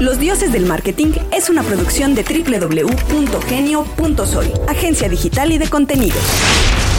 Los Dioses del Marketing es una producción de www.genio.soy, agencia digital y de contenidos.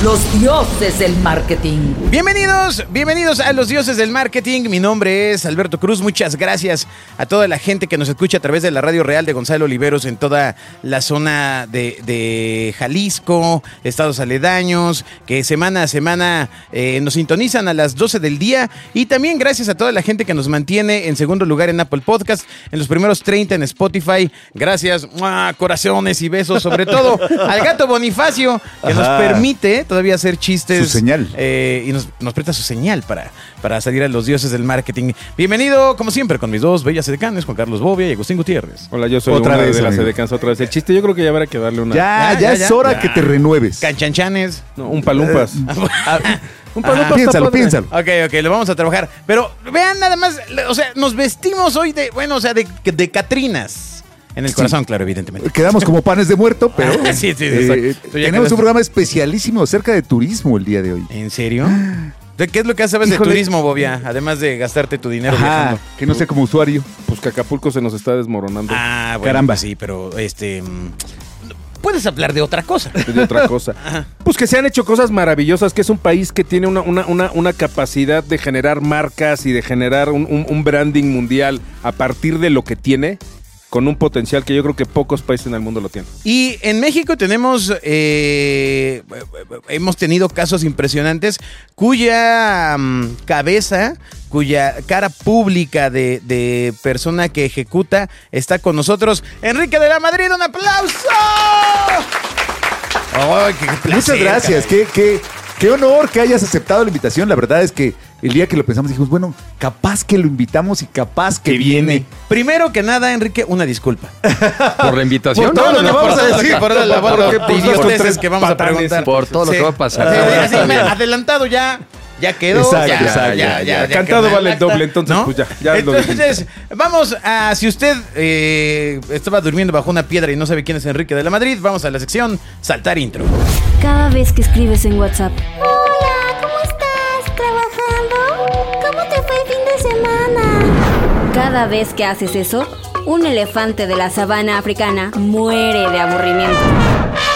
Los dioses del marketing. Bienvenidos, bienvenidos a los dioses del marketing. Mi nombre es Alberto Cruz. Muchas gracias a toda la gente que nos escucha a través de la Radio Real de Gonzalo Oliveros en toda la zona de, de Jalisco, estados aledaños, que semana a semana eh, nos sintonizan a las 12 del día. Y también gracias a toda la gente que nos mantiene en segundo lugar en Apple Podcast, en los primeros 30 en Spotify. Gracias, ¡mua! corazones y besos, sobre todo al gato Bonifacio, que nos permite todavía hacer chistes. Su señal. eh, y nos, nos presta su señal para, para salir a los dioses del marketing. Bienvenido, como siempre, con mis dos bellas edecanes, Juan Carlos Bobia y Agustín Gutiérrez. Hola, yo soy Otra una vez, de las edecanes otra vez. El chiste yo creo que ya habrá que darle una... Ya, Ya, ya, ya, es ya. hora Ya. que te renueves. Canchanchanes. No, un palumpas. un palumpas está piénsalo, padre. piénsalo. Ok, ok, lo vamos a trabajar. Pero vean nada más, o sea, nos vestimos hoy de, bueno, o sea, de, de Catrinas. En el corazón, claro, evidentemente. Quedamos como panes de muerto, pero Sí, sí, sí, eh, exacto. Tú ya tenemos quedaste- un programa especialísimo acerca de turismo el día de hoy. ¿En serio? ¿De ¿Qué es lo que sabes de turismo, Bobia? Además de gastarte tu dinero viajando. que no sé como usuario. Pues que Acapulco se nos está desmoronando Ah, bueno, Caramba. pues sí, pero este. mm, Puedes hablar de otra cosa. de otra cosa. Pues que se han hecho cosas maravillosas, que es un país que tiene una, una, una, una capacidad de generar marcas y de generar un, un- un branding mundial a partir de lo que tiene, con un potencial que yo creo que pocos países en el mundo lo tienen. Y en México tenemos, eh, hemos tenido casos impresionantes cuya mm, cabeza, cuya cara pública de, de persona que ejecuta está con nosotros. Enrique de la Madrid, un aplauso. Ay, qué placer, Muchas gracias. Qué, qué, qué honor que hayas aceptado la invitación. La verdad es que el día que lo pensamos dijimos, bueno, capaz que lo invitamos y capaz que, Que viene. Primero que nada, Enrique, una disculpa. Por la invitación. Por todo lo que vamos por a lo decir. por la con tres que vamos a preguntar. Por todo lo Sí. que va a pasar. Sí, así, mira, adelantado ya. Ya quedó. Exacto, ya, exacto. ya, ya, ya Cantado vale el doble, entonces, pues, ya, ya lo Entonces, vamos a. Si usted eh, estaba durmiendo bajo una piedra y no sabe quién es Enrique de la Madrid, vamos a la sección Saltar Intro. Cada vez que escribes en WhatsApp, cada vez que haces eso, un elefante de la sabana africana muere de aburrimiento.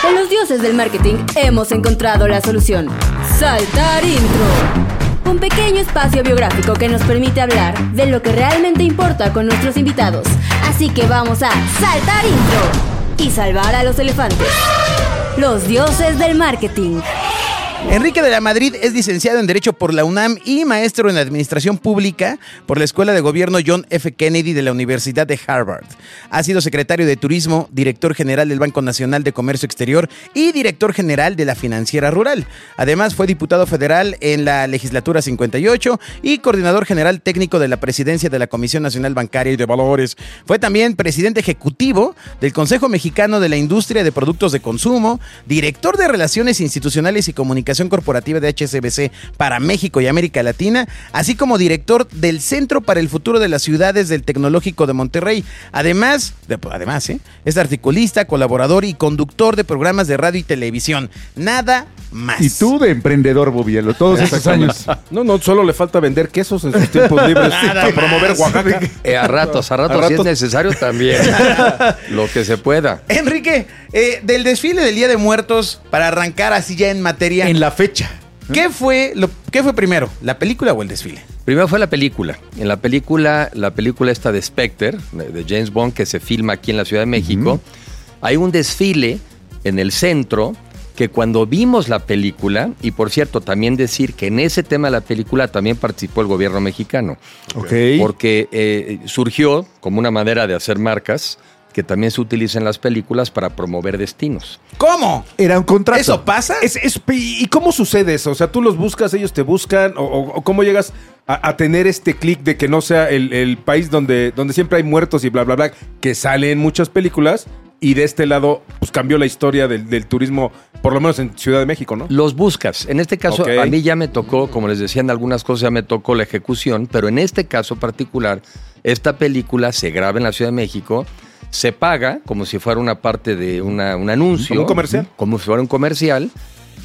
En los dioses del marketing hemos encontrado la solución. Saltar intro. Un pequeño espacio biográfico que nos permite hablar de lo que realmente importa con nuestros invitados. Así que vamos a saltar intro y salvar a los elefantes. Los dioses del marketing. Enrique de la Madrid es licenciado en Derecho por la UNAM y maestro en Administración Pública por la Escuela de Gobierno John F. Kennedy de la Universidad de Harvard. Ha sido secretario de Turismo, director general del Banco Nacional de Comercio Exterior y director general de la Financiera Rural. Además, fue diputado federal en la Legislatura 58 y coordinador general técnico de la Presidencia de la Comisión Nacional Bancaria y de Valores. Fue también presidente ejecutivo del Consejo Mexicano de la Industria de Productos de Consumo, director de Relaciones Institucionales y Comunicación Corporativa de HSBC para México y América Latina, así como director del Centro para el Futuro de las Ciudades del Tecnológico de Monterrey. Además, de- además ¿eh? es articulista, colaborador y conductor de programas de radio y televisión. Nada más. Y tú de emprendedor, Bobielo, todos estos años. No, no, solo le falta vender quesos en sus tiempos libres para promover. Oaxaca. Eh, a ratos, a ratos, A si es ratos. necesario también. lo que se pueda. Enrique, eh, del desfile del Día de Muertos, para arrancar así ya en materia, En la fecha. ¿qué, fue lo, ¿qué fue primero, la película o el desfile? Primero fue la película. En la película, la película esta de Spectre, de James Bond, que se filma aquí en la Ciudad de México, hay un desfile en el centro que cuando vimos la película, y por cierto, también decir que en ese tema de la película también participó el gobierno mexicano. Ok. porque eh, surgió como una manera de hacer marcas que también se utiliza en las películas para promover destinos. ¿Cómo? Era un contrato. ¿Eso pasa? Es- es- ¿Y cómo sucede eso? O sea, tú los buscas, ellos te buscan, o, cómo llegas a, a tener este clic de que no sea el, el país donde, donde siempre hay muertos y bla, bla, bla, que sale en muchas películas, y de este lado, pues cambió la historia del, del turismo, por lo menos en Ciudad de México, ¿no? Los buscas. En este caso, a mí ya me tocó, como les decía en algunas cosas, ya me tocó la ejecución, pero en este caso particular, esta película se graba en la Ciudad de México, se paga como si fuera una parte de una- un anuncio. Como un comercial. Como si fuera un comercial.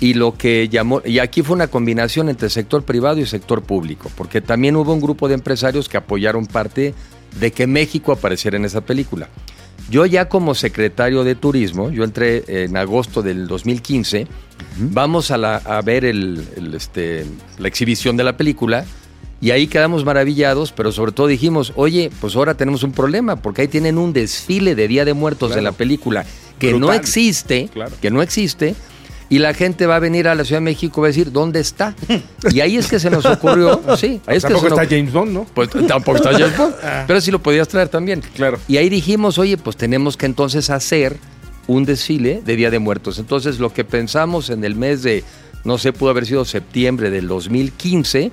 Y lo que llamó, y aquí fue una combinación entre sector privado y sector público, porque también hubo un grupo de empresarios que apoyaron parte de que México apareciera en esa película. Yo ya como secretario de turismo, yo entré en agosto del 2015, vamos a, la- a ver el- el, este, la exhibición de la película y ahí quedamos maravillados, pero sobre todo dijimos, oye, pues ahora tenemos un problema, porque ahí tienen un desfile de Día de Muertos de la película que no existe, Claro. que no existe, y la gente va a venir a la Ciudad de México y va a decir, ¿dónde está? Y ahí es que se nos ocurrió, sí, ahí es que Tampoco se nos- está James Bond, ¿no? pues tampoco está James Bond, pero sí lo podías traer también. Claro. Y ahí dijimos, oye, pues tenemos que entonces hacer un desfile de Día de Muertos. Entonces lo que pensamos en el mes de, no sé, pudo haber sido septiembre del 2015,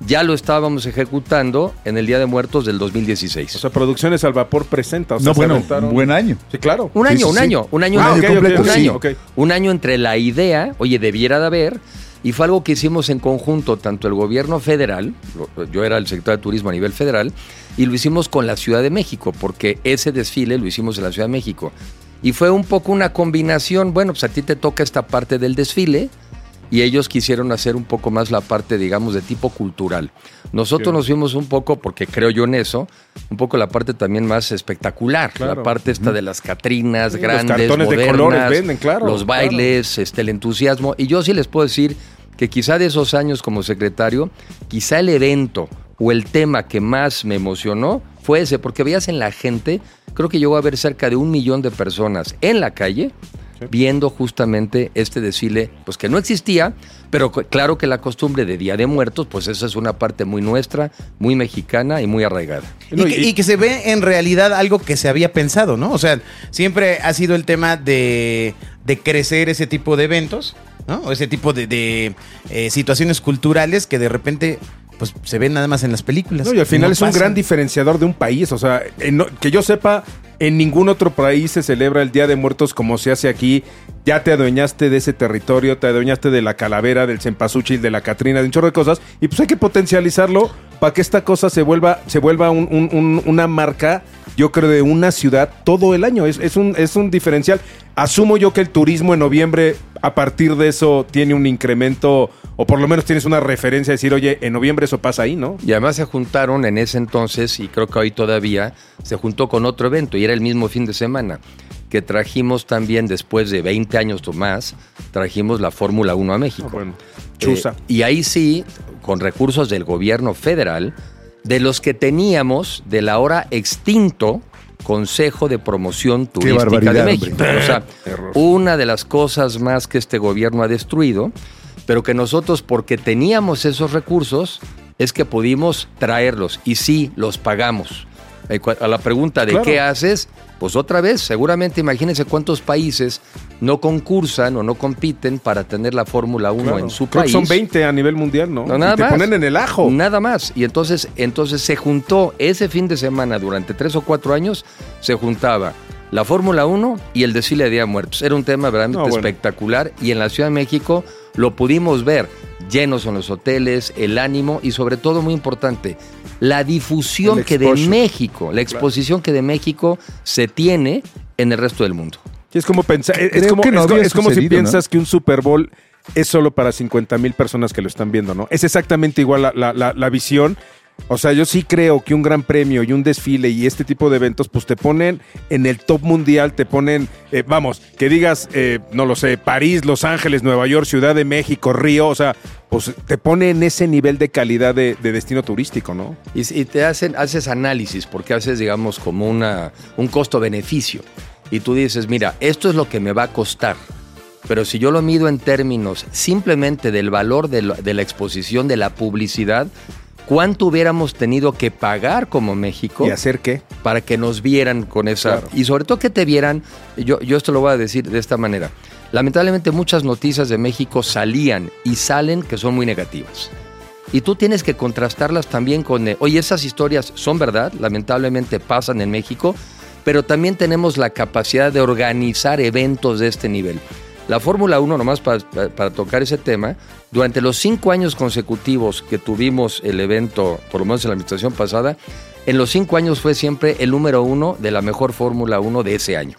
ya lo estábamos ejecutando en el Día de Muertos del 2016. O sea, Producciones al Vapor presenta. O sea, No, se bueno, aventaron- un buen año. Sí, claro. Un Sí, año, sí, un sí. año, un año, Ah, un año, un año, ok. un año entre la idea, oye, debiera de haber, y fue algo que hicimos en conjunto, tanto el gobierno federal, yo era el secretario de turismo a nivel federal, y lo hicimos con la Ciudad de México, porque ese desfile lo hicimos en la Ciudad de México. Y fue un poco una combinación, bueno, pues a ti te toca esta parte del desfile, y ellos quisieron hacer un poco más la parte, digamos, de tipo cultural. Nosotros nos fuimos un poco, porque creo yo en eso, un poco la parte también más espectacular, Claro. la parte esta de las catrinas Sí, los grandes, cartones de modernas, colores venden, claro, los bailes, este, el entusiasmo. Y yo sí les puedo decir que quizá de esos años como secretario, quizá el evento o el tema que más me emocionó fue ese, porque veías en la gente, creo que llegó a haber cerca de un millón de personas en la calle viendo justamente este desfile, pues que no existía, pero claro que la costumbre de Día de Muertos, pues esa es una parte muy nuestra, muy mexicana y muy arraigada. Y que, y que se ve en realidad algo que se había pensado, ¿no? O sea, siempre ha sido el tema de, de crecer ese tipo de eventos, ¿no? O ese tipo de, de, eh, situaciones culturales que de repente pues se ven nada más en las películas. No, y al final No es un gran diferenciador de un país. O sea, en que yo sepa, en ningún otro país se celebra el Día de Muertos como se hace aquí. Ya te adueñaste de ese territorio, te adueñaste de la calavera, del cempasúchil, de la catrina, de un chorro de cosas. Y pues hay que potencializarlo para que esta cosa se vuelva, se vuelva un- un- un- una marca, yo creo, de una ciudad todo el año. Es, es un, es un diferencial. Asumo yo que el turismo en noviembre, a partir de eso, tiene un incremento, o por lo menos tienes una referencia a decir, oye, en noviembre eso pasa ahí, ¿no? Y además se juntaron en ese entonces, y creo que hoy todavía, se juntó con otro evento, y era el mismo fin de semana, que trajimos también, después de 20 años o más, trajimos la Fórmula 1 a México. Ah, bueno. Eh, y ahí sí, con recursos del gobierno federal, de los que teníamos del ahora extinto Consejo de Promoción Turística de México. hombre. O sea, una de las cosas más que este gobierno ha destruido, pero que nosotros, porque teníamos esos recursos, es que pudimos traerlos y sí, los pagamos. A la pregunta de Claro. qué haces, pues otra vez, seguramente imagínense cuántos países no concursan o no compiten para tener la Fórmula 1 Claro. en su Creo país. que son 20 a nivel mundial, ¿no? No, nada Y te más. ponen en el ajo. Nada más. Y entonces, entonces se juntó ese fin de semana durante tres o cuatro años, se juntaba la Fórmula 1 y el desfile de Día Muertos. Era un tema verdaderamente No, bueno. espectacular y en la Ciudad de México lo pudimos ver llenos en los hoteles, el ánimo y sobre todo muy importante, la difusión que de. México, la exposición que de México se tiene en el resto del mundo. Es como pensar, es, como, que no es co- había es como si piensas que un Super Bowl es solo para 50 mil personas que lo están viendo, ¿no? Es exactamente igual la, la- la- la visión. O sea, yo sí creo que un gran premio y un desfile y este tipo de eventos, pues te ponen en el top mundial, te ponen, eh, vamos, que digas, eh, no lo sé, París, Los Ángeles, Nueva York, Ciudad de México, Río, o sea, pues te pone en ese nivel de calidad de, de destino turístico, ¿no? Y, te hacen, haces análisis, porque haces, digamos, como una, un costo-beneficio. Y tú dices, mira, esto es lo que me va a costar. Pero si yo lo mido en términos simplemente del valor de, lo- de la exposición, de la publicidad, ¿cuánto hubiéramos tenido que pagar como México ¿Y hacer qué? para que nos vieran con esa... Claro. Y sobre todo que te vieran, yo, yo esto lo voy a decir de esta manera. Lamentablemente muchas noticias de México salían y salen que son muy negativas. Y tú tienes que contrastarlas también con, eh, oye, esas historias son verdad, lamentablemente pasan en México, pero también tenemos la capacidad de organizar eventos de este nivel. La Fórmula 1, nomás para, para- para tocar ese tema, durante los cinco años consecutivos que tuvimos el evento, por lo menos en la administración pasada, en los cinco años fue siempre el número uno de la mejor Fórmula 1 de ese año.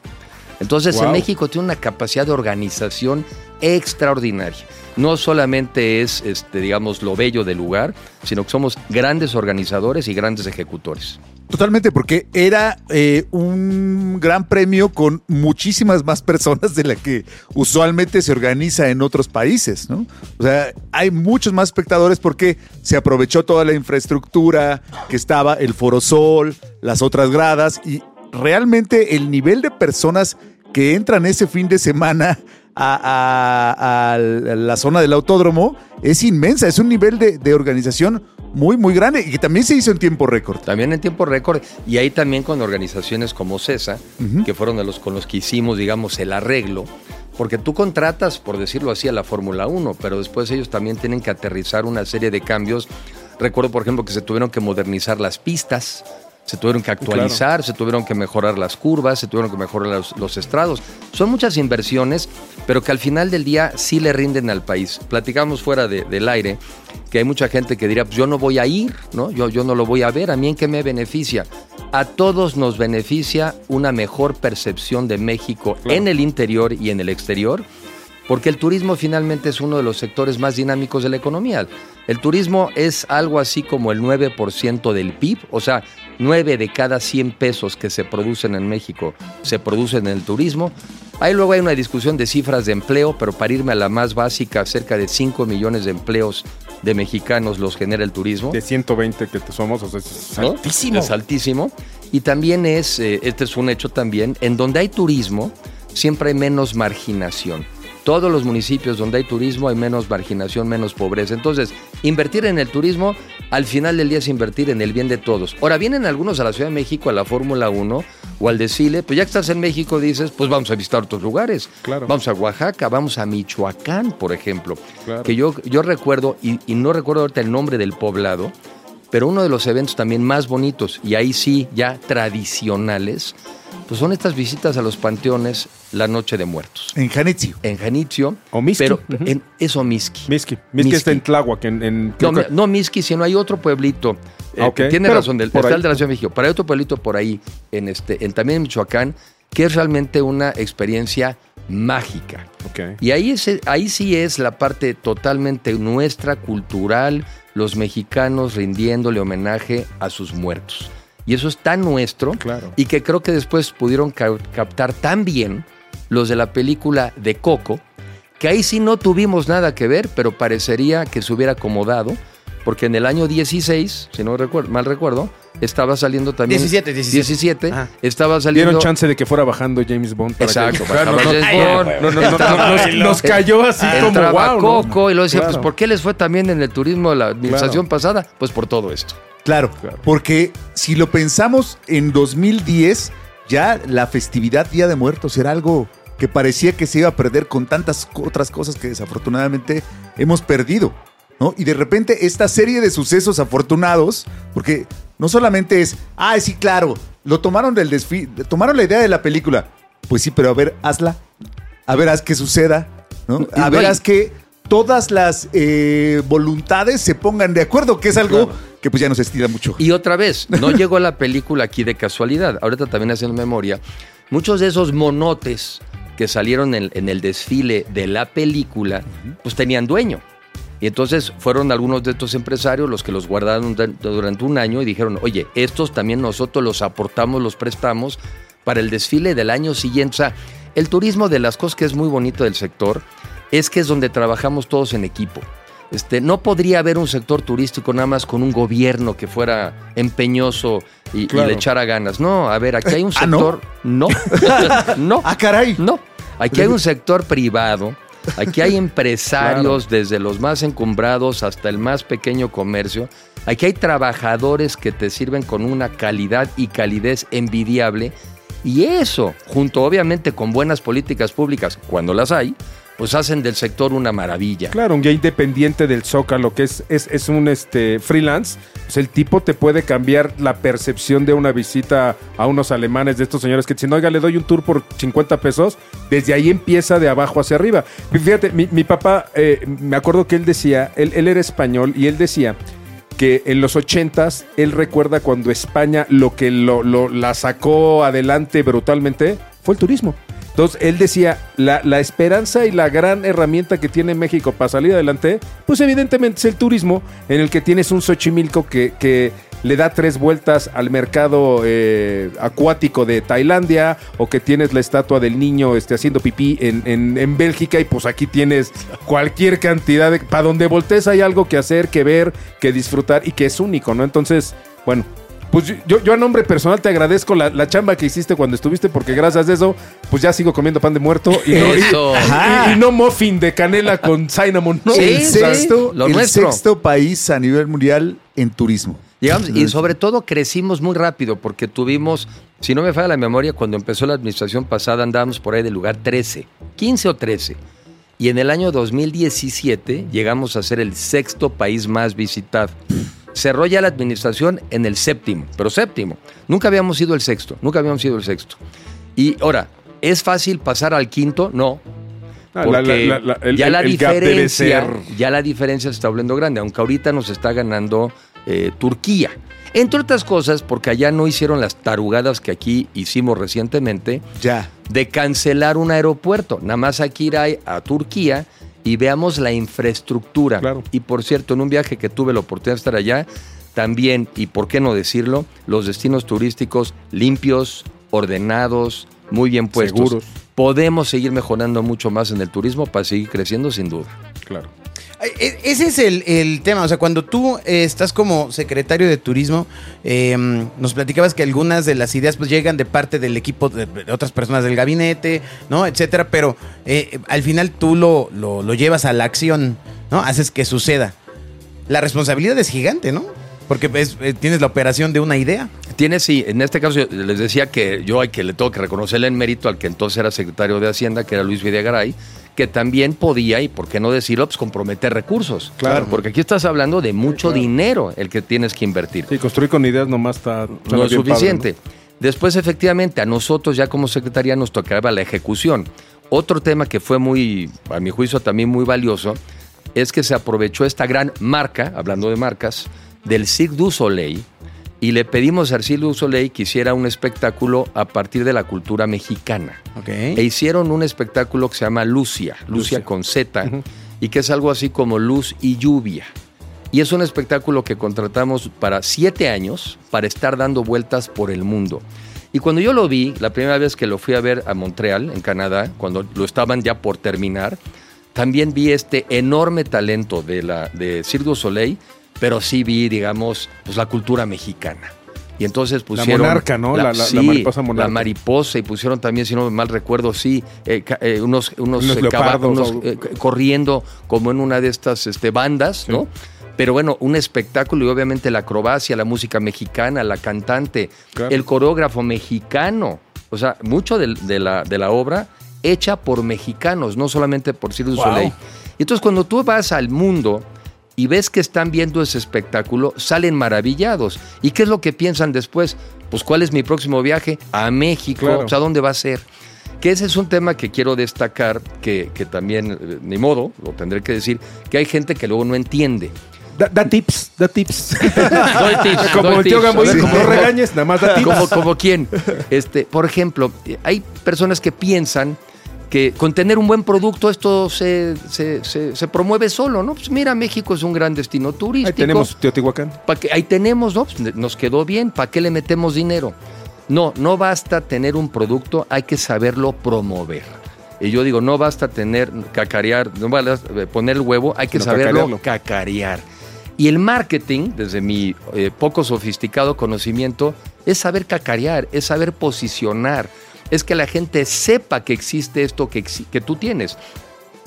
Entonces, en. México tiene una capacidad de organización extraordinaria. No solamente es, este, digamos, lo bello del lugar, sino que somos grandes organizadores y grandes ejecutores. Totalmente, porque era eh, un gran premio con muchísimas más personas de la que usualmente se organiza en otros países, ¿no? O sea, hay muchos más espectadores porque se aprovechó toda la infraestructura que estaba, el Forosol, las otras gradas, y realmente el nivel de personas que entran ese fin de semana a, a- a la zona del autódromo es inmensa, es un nivel de, de organización muy, muy grande y que también se hizo en tiempo récord. También en tiempo récord y ahí también con organizaciones como CESA, que fueron de los con los que hicimos, digamos, el arreglo, porque tú contratas, por decirlo así, a la Fórmula 1, pero después ellos también tienen que aterrizar una serie de cambios. Recuerdo, por ejemplo, que se tuvieron que modernizar las pistas, se tuvieron que actualizar, se tuvieron que mejorar las curvas, se tuvieron que mejorar los, los estrados. Son muchas inversiones, pero que al final del día sí le rinden al país. Platicamos fuera de- del aire que hay mucha gente que dirá, pues yo no voy a ir, ¿no? Yo, yo no lo voy a ver, ¿a mí en qué me beneficia? A todos nos beneficia una mejor percepción de México en el interior y en el exterior, porque el turismo finalmente es uno de los sectores más dinámicos de la economía. El turismo es algo así como el 9% del PIB, o sea, 9 de cada 100 pesos que se producen en México se producen en el turismo. Ahí luego hay una discusión de cifras de empleo, pero para irme a la más básica, cerca de 5 millones de empleos de mexicanos los genera el turismo. De 120 que somos, o sea, es ¿no? altísimo. Es altísimo. Y también es, eh, este es un hecho también, en donde hay turismo, siempre hay menos marginación. Todos los municipios donde hay turismo hay menos marginación, menos pobreza. Entonces, invertir en el turismo, al final del día es invertir en el bien de todos. Ahora, vienen algunos a la Ciudad de México, a la Fórmula 1 o al desfile, pues ya que estás en México dices, pues vamos a visitar otros lugares. Claro. Vamos a Oaxaca, vamos a Michoacán, por ejemplo. Claro. Que yo, yo recuerdo, y, y no recuerdo ahorita el nombre del poblado, pero uno de los eventos también más bonitos, y ahí sí, ya tradicionales, pues son estas visitas a los panteones la Noche de Muertos. En Janitzio. En Janitzio. O Mixqui. Pero en, es Omiski. Miski. Miski está en Tláhuac, en... en- No, que- no Miski, sino hay otro pueblito. eh, Ah, Tiene Pero razón, del, por está ahí. el de la Ciudad de México. Pero hay otro pueblito por ahí, en este, en, también en Michoacán, que es realmente una experiencia mágica. Y ahí, es, ahí sí es la parte totalmente nuestra, cultural, los mexicanos rindiéndole homenaje a sus muertos. Y eso es tan nuestro Claro. y que creo que después pudieron ca- captar tan bien los de la película de Coco, que ahí sí no tuvimos nada que ver, pero parecería que se hubiera acomodado, porque en el año 16, si no recuerdo, mal recuerdo, estaba saliendo también... 17, 17. 17, Ajá. estaba saliendo... Dieron chance de que fuera bajando James Bond. para Exacto, que- bajaba no, no, James no, Bond. no, no, no, no, nos, nos cayó así como Entraba wow. ¿no? Coco y luego decía, Claro. pues ¿por qué les fue también en el turismo de la administración Claro. pasada? Pues por todo esto. Claro, Claro. porque si lo pensamos en 2010, ya la festividad Día de Muertos era algo que parecía que se iba a perder con tantas otras cosas que desafortunadamente hemos perdido, ¿no? Y de repente esta serie de sucesos afortunados, porque no solamente es, ah, sí, claro, lo tomaron del desfile, tomaron la idea de la película, pues sí, pero a ver, hazla, a ver, haz que suceda, ¿no? A ver, haz que todas las eh, voluntades se pongan de acuerdo, que es algo que pues ya nos estira mucho. Y otra vez, no llegó la película aquí de casualidad. Ahorita también haciendo memoria, muchos de esos monotes que salieron en, en el desfile de la película, pues tenían dueño. Y entonces fueron algunos de estos empresarios los que los guardaron durante un año y dijeron, oye, estos también nosotros los aportamos, los prestamos para el desfile del año siguiente. O sea, el turismo de las cosas que es muy bonito del sector es que es donde trabajamos todos en equipo. Este, no podría haber un sector turístico nada más con un gobierno que fuera empeñoso y, le echara ganas. No, a ver, aquí hay un ¿Ah, no? sector. no, no. Ah, caray. No, aquí hay un sector privado, aquí hay empresarios desde los más encumbrados hasta el más pequeño comercio, aquí hay trabajadores que te sirven con una calidad y calidez envidiable y eso, junto obviamente con buenas políticas públicas, cuando las hay, pues hacen del sector una maravilla. Claro, un guía independiente del Zócalo, que es, es, es un este, freelance, pues el tipo te puede cambiar la percepción de una visita a unos alemanes de estos señores que dicen, oiga, le doy un tour por 50 pesos. Desde ahí empieza de abajo hacia arriba. Fíjate, mi, mi papá, eh, me acuerdo que él decía, él, él era español y él decía que en los ochentas él recuerda cuando España lo que lo, lo- la sacó adelante brutalmente fue el turismo. Entonces, él decía, la, esperanza y la gran herramienta que tiene México para salir adelante, pues evidentemente es el turismo, en el que tienes un Xochimilco que, que le da tres vueltas al mercado eh, acuático de Tailandia, o que tienes la estatua del niño este, haciendo pipí en, en- en Bélgica, y pues aquí tienes cualquier cantidad de... Para donde voltees hay algo que hacer, que ver, que disfrutar, y que es único, ¿no? Entonces, bueno... Pues yo, yo a nombre personal te agradezco la, la chamba que hiciste cuando estuviste, porque gracias a eso, pues ya sigo comiendo pan de muerto y no, y- Eso. y- y no muffin de canela con cinnamon, ¿no? Sí, el sí, sexto, lo el nuestro. sexto país a nivel mundial en turismo. Llegamos, y sobre todo crecimos muy rápido porque tuvimos, si no me falla la memoria, cuando empezó la administración pasada andábamos por ahí del lugar 13, 15 o 13. Y en el año 2017 llegamos a ser el sexto país más visitado. Cerró ya la administración en el séptimo, pero séptimo. Nunca habíamos sido el sexto, nunca habíamos sido el sexto. Y ahora, ¿es fácil pasar al quinto? No. Ah, Porque la- la- la- el- ya la el diferencia, ya la diferencia se está volviendo grande, aunque ahorita nos está ganando eh, Turquía. Entre otras cosas, porque allá no hicieron las tarugadas que aquí hicimos recientemente Ya. de cancelar un aeropuerto. Nada más aquí ir a, a Turquía y veamos la infraestructura. Claro. Y por cierto, en un viaje que tuve la oportunidad de estar allá, también, y por qué no decirlo, los destinos turísticos limpios, ordenados, muy bien puestos. Seguros. Podemos seguir mejorando mucho más en el turismo para seguir creciendo sin duda. Claro. E- Ese es el, tema, o sea, cuando tú eh, estás como secretario de turismo, eh, nos platicabas que algunas de las ideas pues llegan de parte del equipo de, otras personas del gabinete, ¿no? Etcétera, pero eh, al final tú lo, lo, llevas a la acción, ¿no? Haces que suceda. La responsabilidad es gigante, ¿no? Porque pues, eh, tienes la operación de una idea. Tiene, sí, en este caso les decía que yo hay que le tengo que reconocerle el mérito al que entonces era secretario de Hacienda, que era Luis Videgaray, que también podía, y por qué no decirlo, pues comprometer recursos. Claro. Porque aquí estás hablando de mucho dinero el que tienes que invertir. Sí, construir con ideas nomás está... no es padre, suficiente. Después, efectivamente, a nosotros ya como secretaría nos tocaba la ejecución. Otro tema que fue muy, a mi juicio, también muy valioso, es que se aprovechó esta gran marca, hablando de marcas, del Cirque du Soleil, y le pedimos Cirque du Soleil que hiciera un espectáculo a partir de la cultura mexicana. Ok. E hicieron un espectáculo que se llama Lucia, Lucia, Lucia. con Z, y que es algo así como luz y lluvia. Y es un espectáculo que contratamos para siete años para estar dando vueltas por el mundo. Y cuando yo lo vi, la primera vez que lo fui a ver a Montreal, en Canadá, cuando lo estaban ya por terminar, también vi este enorme talento de, la, de Cirque du Soleil, pero sí vi, digamos, pues la cultura mexicana. Y entonces pusieron... monarca, ¿no? La- la- la sí, mariposa monarca. La mariposa, y pusieron también, si no mal recuerdo, sí, eh, eh, unos, unos, Unos eh, leopardos, unos, corriendo como en una de estas este, bandas, ¿no? Pero bueno, un espectáculo y obviamente la acrobacia, la música mexicana, la cantante, Claro. el coreógrafo mexicano. O sea, mucho de, la, de la obra hecha por mexicanos, no solamente por Cirque du Wow. Soleil. Y entonces cuando tú vas al mundo y ves que están viendo ese espectáculo, salen maravillados. ¿Y qué es lo que piensan después? Pues cuál es mi próximo viaje a México, Claro. o sea, ¿dónde va a ser? Que ese es un tema que quiero destacar, que, que también, eh, ni modo, lo tendré que decir, que hay gente que luego no entiende. Da, da tips, da tips. Doy tips, como doy el tío. Gamboín, A como ¿cómo- no regañes, nada más da tips. ¿Como, como quién? Este, por ejemplo, hay personas que piensan que con tener un buen producto esto se, se- se- se promueve solo, ¿no? Pues mira, México es un gran destino turístico. Ahí tenemos Teotihuacán. Pa' que- ahí tenemos, ¿no? Pues, nos quedó bien, ¿para qué le metemos dinero? No, no basta tener un producto, hay que saberlo promover. Y yo digo, no basta tener, cacarear, no basta eh, poner el huevo, hay que saberlo cacarearlo. cacarear. Y el marketing, desde mi eh, poco sofisticado conocimiento, es saber cacarear, es saber posicionar, es que la gente sepa que existe esto que, que tú tienes.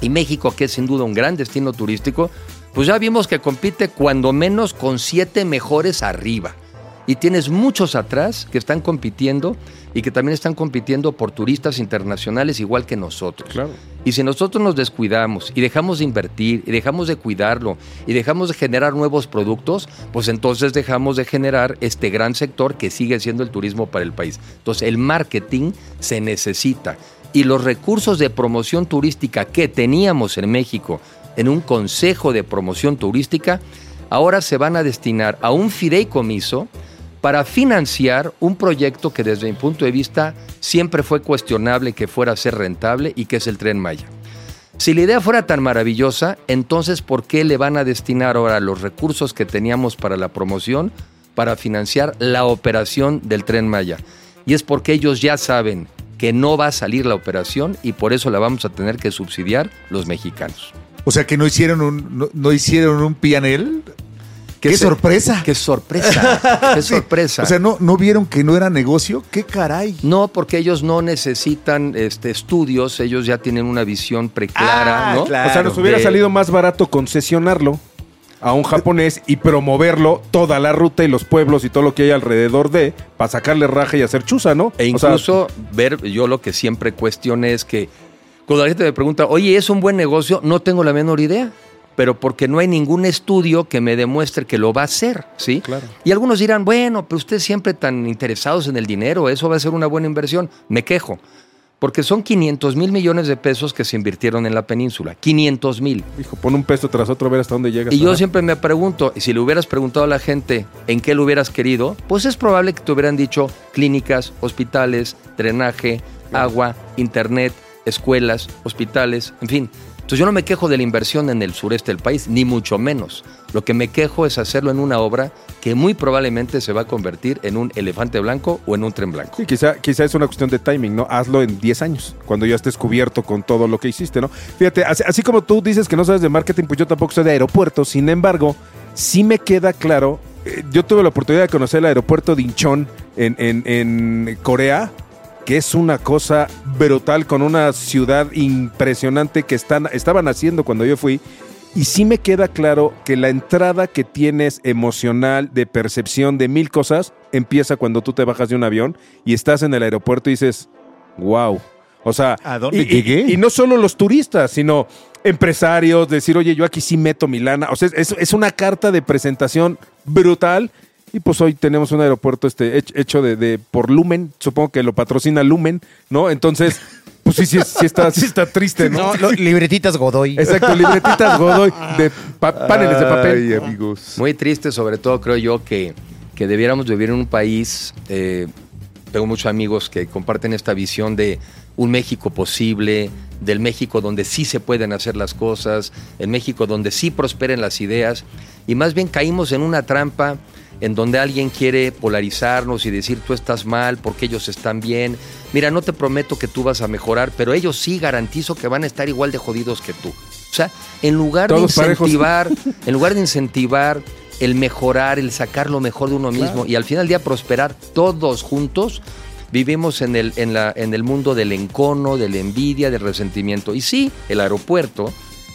Y México, que es sin duda un gran destino turístico, pues ya vimos que compite cuando menos con siete mejores arriba. Y tienes muchos atrás que están compitiendo y que también están compitiendo por turistas internacionales igual que nosotros. Claro. Y si nosotros nos descuidamos y dejamos de invertir y dejamos de cuidarlo y dejamos de generar nuevos productos, pues entonces dejamos de generar este gran sector que sigue siendo el turismo para el país. Entonces el marketing se necesita y los recursos de promoción turística que teníamos en México en un consejo de promoción turística ahora se van a destinar a un fideicomiso para financiar un proyecto que desde mi punto de vista siempre fue cuestionable que fuera a ser rentable y que es el tren Maya. Si la idea fuera tan maravillosa, entonces ¿por qué le van a destinar ahora los recursos que teníamos para la promoción para financiar la operación del tren Maya? Y es porque ellos ya saben que no va a salir la operación y por eso la vamos a tener que subsidiar los mexicanos. O sea que no hicieron un, no, hicieron un pianel. ¡Qué se- sorpresa! ¡Qué sorpresa! ¡Qué Sí. sorpresa! O sea, ¿no, ¿no vieron que no era negocio? ¡Qué caray! No, porque ellos no necesitan este, estudios, ellos ya tienen una visión preclara, Ah, ¿no? claro. O sea, nos hubiera De- salido más barato concesionarlo a un japonés y promoverlo toda la ruta y los pueblos y todo lo que hay alrededor de para sacarle raja y hacer chuza, ¿no? E O sea, incluso ver, yo lo que siempre cuestioné es que cuando la gente me pregunta, oye, ¿es un buen negocio? No tengo la menor idea, pero porque no hay ningún estudio que me demuestre que lo va a hacer, ¿sí? Claro. Y algunos dirán, bueno, pero ustedes siempre tan interesados en el dinero, eso va a ser una buena inversión. Me quejo, porque son 500 mil millones de pesos que se invirtieron en la península, 500 mil. hijo, pon un peso tras otro a ver hasta dónde llegas. Y yo siempre me pregunto, y si le hubieras preguntado a la gente en qué lo hubieras querido, pues es probable que te hubieran dicho clínicas, hospitales, drenaje, agua, internet, escuelas, hospitales, en fin. Entonces yo no me quejo de la inversión en el sureste del país, ni mucho menos. Lo que me quejo es hacerlo en una obra que muy probablemente se va a convertir en un elefante blanco o en un tren blanco. Sí, quizá, quizá es una cuestión de timing, ¿no? Hazlo en 10 años, cuando ya estés cubierto con todo lo que hiciste, ¿no? Fíjate, así, así como tú dices que no sabes de marketing, pues yo tampoco soy de aeropuertos, sin embargo, sí me queda claro, eh, yo tuve la oportunidad de conocer el aeropuerto de Incheon en, en- en Corea, que es una cosa brutal, con una ciudad impresionante que están, estaban haciendo cuando yo fui. Y sí me queda claro que la entrada que tienes emocional, de percepción, de mil cosas, empieza cuando tú te bajas de un avión y estás en el aeropuerto y dices, wow. O sea, ¿A dónde y, y- llegué? Y, no solo los turistas, sino empresarios, decir, oye, yo aquí sí meto mi lana. O sea, es, es una carta de presentación brutal. Y pues hoy tenemos un aeropuerto este, hech- hecho de, de- por Lumen, supongo que lo patrocina Lumen, ¿no? Entonces, pues sí, sí, sí está, sí está triste, ¿no? No, lo- libretitas Godoy. Exacto, libretitas Godoy de pa- paneles de papel. Ay, amigos. Muy triste, sobre todo creo yo que, que debiéramos vivir en un país, eh, tengo muchos amigos que comparten esta visión de un México posible, del México donde sí se pueden hacer las cosas, el México donde sí prosperen las ideas, y más bien caímos en una trampa en donde alguien quiere polarizarnos y decir tú estás mal porque ellos están bien. Mira, no te prometo que tú vas a mejorar, pero ellos sí garantizo que van a estar igual de jodidos que tú. O sea, en lugar Todos de parejos. incentivar, en lugar de incentivar el mejorar, el sacar lo mejor de uno mismo y al final del día prosperar todos juntos, vivimos en el, en, la, en el mundo del encono, de la envidia, del resentimiento. Y sí, el aeropuerto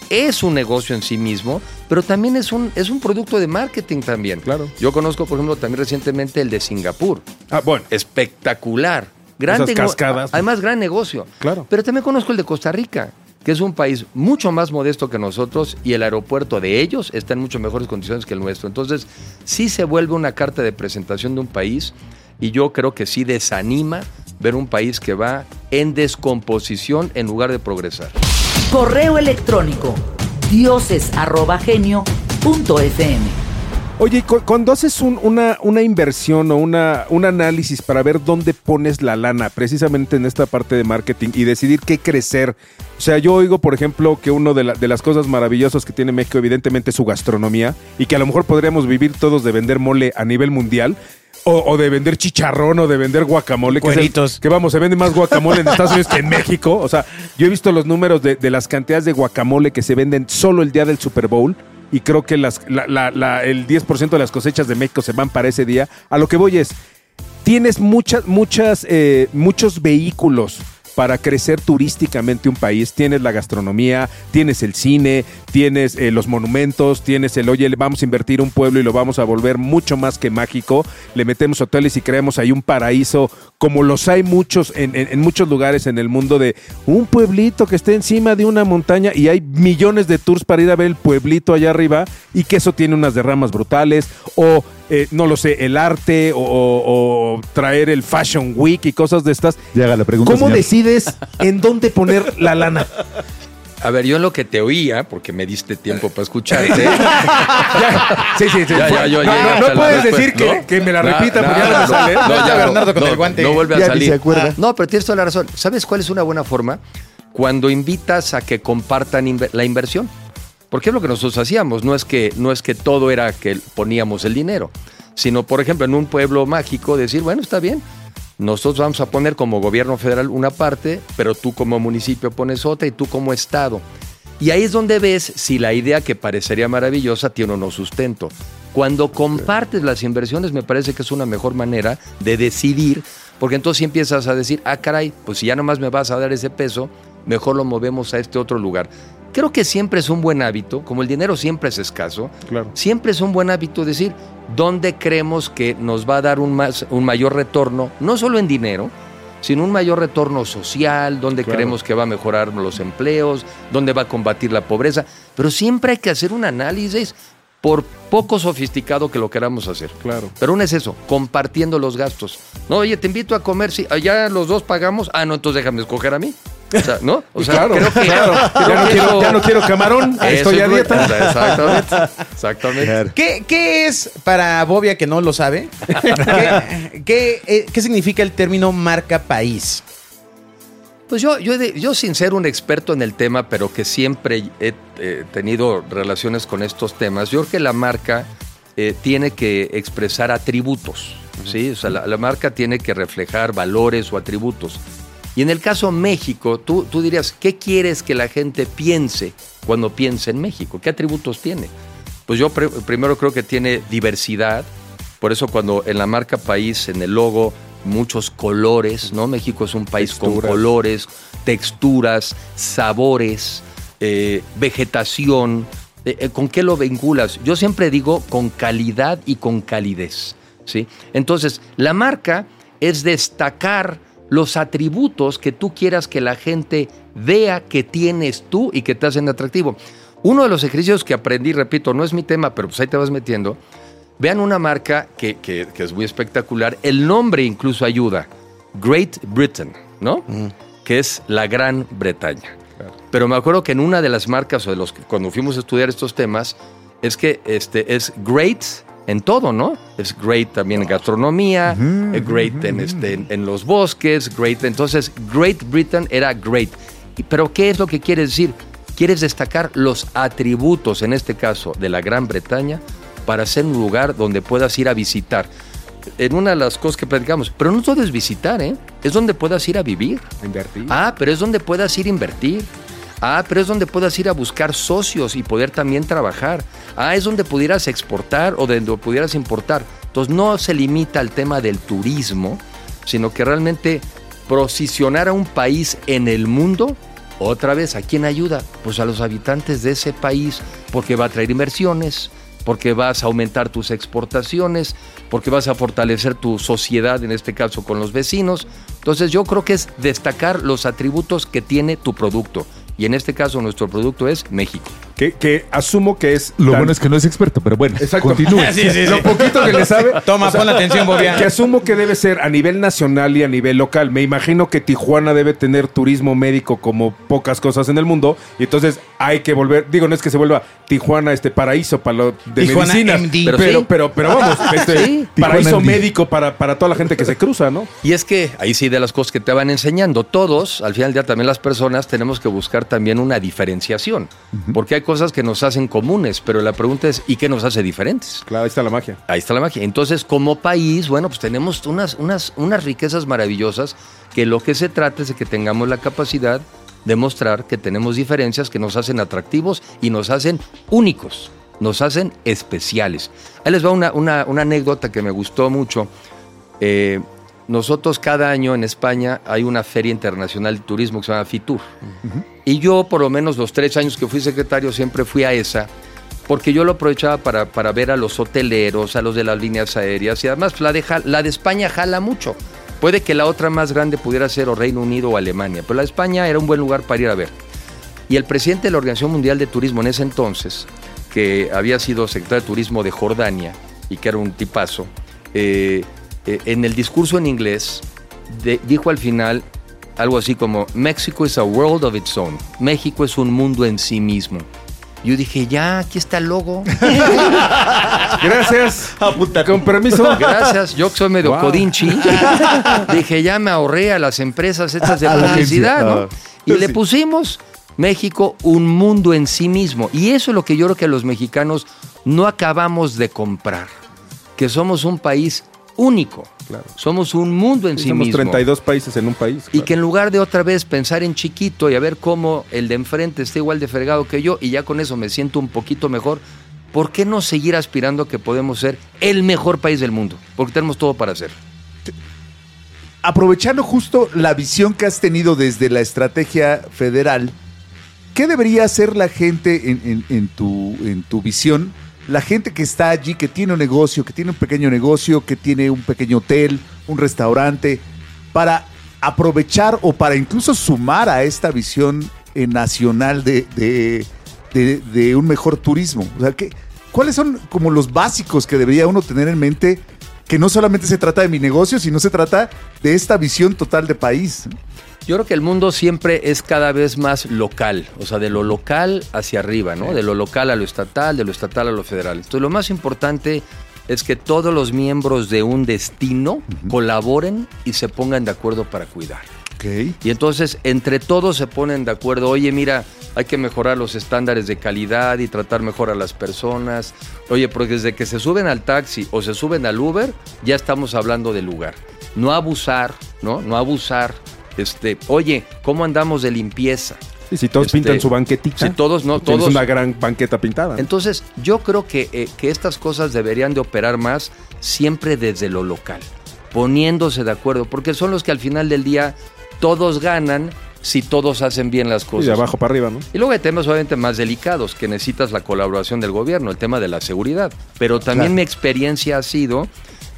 es un negocio en sí mismo, pero también es un, es un producto de marketing también. Claro. Yo conozco, por ejemplo, también recientemente el de Singapur. Ah, bueno, Espectacular. Gran Esas cascadas. Además, gran negocio. Claro. Pero también conozco el de Costa Rica, que es un país mucho más modesto que nosotros y el aeropuerto de ellos está en mucho mejores condiciones que el nuestro. Entonces, sí se vuelve una carta de presentación de un país y yo creo que sí desanima ver un país que va en descomposición en lugar de progresar. Correo electrónico dioses@genio.fm. Oye, cuando haces un- una, una inversión o una, un análisis para ver dónde pones la lana, precisamente en esta parte de marketing y decidir qué crecer. O sea, yo oigo, por ejemplo, que una de, de las cosas maravillosas que tiene México, evidentemente, es su gastronomía y que a lo mejor podríamos vivir todos de vender mole a nivel mundial. O, o de vender chicharrón o de vender guacamole. Que, es el- Cueritos. que vamos, se vende más guacamole en Estados Unidos que en México. O sea, yo he visto los números de, de las cantidades de guacamole que se venden solo el día del Super Bowl. Y creo que las, la- la- la- el 10% de las cosechas de México se van para ese día. A lo que voy es, tienes muchas, muchas, eh, muchos vehículos para crecer turísticamente un país. Tienes la gastronomía, tienes el cine, tienes eh, los monumentos, tienes el, oye, vamos a invertir un pueblo y lo vamos a volver mucho más que mágico. Le metemos hoteles y creamos ahí un paraíso, como los hay muchos en, en- en muchos lugares en el mundo de un pueblito que esté encima de una montaña y hay millones de tours para ir a ver el pueblito allá arriba y que eso tiene unas derramas brutales o eh, no lo sé, el arte o, o- o traer el Fashion Week y cosas de estas. Ya haga la pregunta, ¿Cómo señor. decides en dónde poner la lana? A ver, yo en lo que te oía, porque me diste tiempo para escucharte. Sí, sí, sí. Ya, ya, yo no, puedes decir que, ¿no? que me la No, repita no, porque ya no sale. no, ya Bernardo con no, el guante. No vuelve a salir. se acuerda. No, pero tienes toda la razón. ¿Sabes cuál es una buena forma? Cuando invitas a que compartan la inversión. Porque es lo que nosotros hacíamos. No es que, no es que todo era que poníamos el dinero. Sino, por ejemplo, en un pueblo mágico, decir, bueno, está bien. Nosotros vamos a poner como gobierno federal una parte, pero tú como municipio pones otra y tú como estado. Y ahí es donde ves si la idea que parecería maravillosa tiene o no sustento. Cuando compartes las inversiones me parece que es una mejor manera de decidir, porque entonces sí empiezas a decir, ah, caray, pues si ya nomás me vas a dar ese peso, mejor lo movemos a este otro lugar. Creo que siempre es un buen hábito, como el dinero siempre es escaso, Claro. siempre es un buen hábito decir dónde creemos que nos va a dar un, más, un mayor retorno, no solo en dinero, sino un mayor retorno social, donde Claro. creemos que va a mejorar los empleos, donde va a combatir la pobreza. Pero siempre hay que hacer un análisis, por poco sofisticado que lo queramos hacer. Claro. Pero uno es eso, compartiendo los gastos. No, oye, te invito a comer, si allá los dos pagamos, ah, no, entonces déjame escoger a mí. O sea, ¿no? O sea, claro, creo que, claro. creo Ya no, quiero, eso- ya no quiero camarón, estoy es a dieta. Exactamente. Exactamente. Claro. ¿Qué, qué es, para Bobia que no lo sabe, qué, qué, eh, qué significa el término marca país? Pues yo, yo, he de- yo sin ser un experto en el tema, pero que siempre he eh, tenido relaciones con estos temas, yo creo que la marca eh, tiene que expresar atributos, ¿sí? O sea, la, la marca tiene que reflejar valores o atributos. Y en el caso México, tú, tú dirías, ¿qué quieres que la gente piense cuando piense en México? ¿Qué atributos tiene? Pues yo pre- primero creo que tiene diversidad, por eso cuando en la marca país, en el logo, muchos colores, ¿no? México es un país con colores, texturas, sabores, eh, vegetación. Eh, eh, ¿Con qué lo vinculas? Yo siempre digo con calidad y con calidez, ¿sí? Entonces, la marca es destacar los atributos que tú quieras que la gente vea que tienes tú y que te hacen atractivo. Uno de los ejercicios que aprendí, repito, no es mi tema, pero pues ahí te vas metiendo. Vean una marca que, que- que es muy espectacular. El nombre incluso ayuda. Great Britain, ¿no? Que es la Gran Bretaña. Pero me acuerdo que en una de las marcas o de los cuando fuimos a estudiar estos temas, es que este, es great en todo, ¿no? Es great también en gastronomía, eh, great en, este, en, en los bosques, great. Entonces, Great Britain era great. Pero, ¿qué es lo que quiere decir? Quieres destacar los atributos, en este caso, de la Gran Bretaña, para ser un lugar donde puedas ir a visitar. En una de las cosas que platicamos, pero no todo es visitar, ¿eh? Es donde puedas ir a vivir. Invertir. Ah, pero es donde puedas ir a invertir. Ah, pero es donde puedas ir a buscar socios y poder también trabajar. Ah, es donde pudieras exportar o donde pudieras importar. Entonces no se limita al tema del turismo, sino que realmente posicionar a un país en el mundo, otra vez, ¿a quién ayuda? Pues a los habitantes de ese país, porque va a traer inversiones, porque vas a aumentar tus exportaciones, porque vas a fortalecer tu sociedad, en este caso con los vecinos. Entonces yo creo que es destacar los atributos que tiene tu producto. Y en este caso nuestro producto es México. Que, que asumo que es. Lo tan- bueno es que no es experto, pero bueno, Exacto. continúe. Sí, sí, sí. Lo poquito que le sabe. Toma, pon atención, Bobia. Que asumo que debe ser a nivel nacional y a nivel local. Me imagino que Tijuana debe tener turismo médico como pocas cosas en el mundo. Y entonces hay que volver. Digo, no es que se vuelva Tijuana este paraíso para lo de Tijuana medicinas. MD. Pero, Pero pero, sí. pero, vamos, este, Sí. paraíso MD. médico para, para toda la gente que se cruza, ¿no? Y es que ahí sí de las cosas que te van enseñando, todos, al final del día también las personas, tenemos que buscar también una diferenciación. Porque hay cosas que nos hacen comunes, pero la pregunta es, ¿y qué nos hace diferentes? Claro, ahí está la magia. Ahí está la magia. Entonces, como país, bueno, pues tenemos unas, unas, unas riquezas maravillosas que lo que se trata es de que tengamos la capacidad de mostrar que tenemos diferencias que nos hacen atractivos y nos hacen únicos, nos hacen especiales. Ahí les va una, una, una anécdota que me gustó mucho. Eh, nosotros cada año en España hay una feria internacional de turismo que se llama FITUR. Y yo, por lo menos los tres años que fui secretario, siempre fui a esa, porque yo lo aprovechaba para, para ver a los hoteleros, a los de las líneas aéreas, y además la de, Ja- la de España jala mucho. Puede que la otra más grande pudiera ser o Reino Unido o Alemania, pero la de España era un buen lugar para ir a ver. Y el presidente de la Organización Mundial de Turismo en ese entonces, que había sido secretario de Turismo de Jordania y que era un tipazo, eh, eh, en el discurso en inglés de- dijo al final, algo así como Mexico is a world of its own. México es un mundo en sí mismo. Yo dije, ya, aquí está el logo. Gracias. Con permiso. Gracias, yo que soy medio Wow. codinchi. Dije, ya me ahorré a las empresas estas de publicidad. ¿no? Ah. Y le pusimos México un mundo en sí mismo. Y eso es lo que yo creo que los mexicanos no acabamos de comprar. Que somos un país único. Claro. Somos un mundo en sí, Somos mismo. 32 países en un país. Y que en lugar de otra vez pensar en chiquito y a ver cómo el de enfrente está igual de fregado que yo y ya con eso me siento un poquito mejor, ¿por qué no seguir aspirando a que podemos ser el mejor país del mundo? Porque tenemos todo para hacer. aprovechando justo la visión que has tenido desde la estrategia federal, ¿qué debería hacer la gente en, en- en tu, en tu visión? La gente que está allí, que tiene un negocio, que tiene un pequeño negocio, que tiene un pequeño hotel, un restaurante, para aprovechar o para incluso sumar a esta visión eh, nacional de, de- de- un mejor turismo. O sea, ¿qué- ¿cuáles son como los básicos que debería uno tener en mente? Que no solamente se trata de mi negocio, sino se trata de esta visión total de país. Yo creo que el mundo siempre es cada vez más local, o sea, de lo local hacia arriba, ¿no? De lo local a lo estatal, de lo estatal a lo federal. Entonces, lo más importante es que todos los miembros de un destino colaboren y se pongan de acuerdo para cuidar. Ok. Y entonces entre todos se ponen de acuerdo, oye, mira, hay que mejorar los estándares de calidad y tratar mejor a las personas. Oye, porque desde que se suben al taxi o se suben al Uber, ya estamos hablando del lugar. No abusar, ¿no? No abusar. Este, oye, ¿cómo andamos de limpieza? Y si todos Este, pintan su banquetita. si todos, no, todos- una gran banqueta pintada. Entonces, yo creo que, eh, que estas cosas deberían de operar más siempre desde lo local, poniéndose de acuerdo, porque son los que al final del día todos ganan si todos hacen bien las y cosas. de abajo para arriba, ¿no? Y luego hay temas obviamente más delicados, que necesitas la colaboración del gobierno, el tema de la seguridad. Pero también Claro. mi experiencia ha sido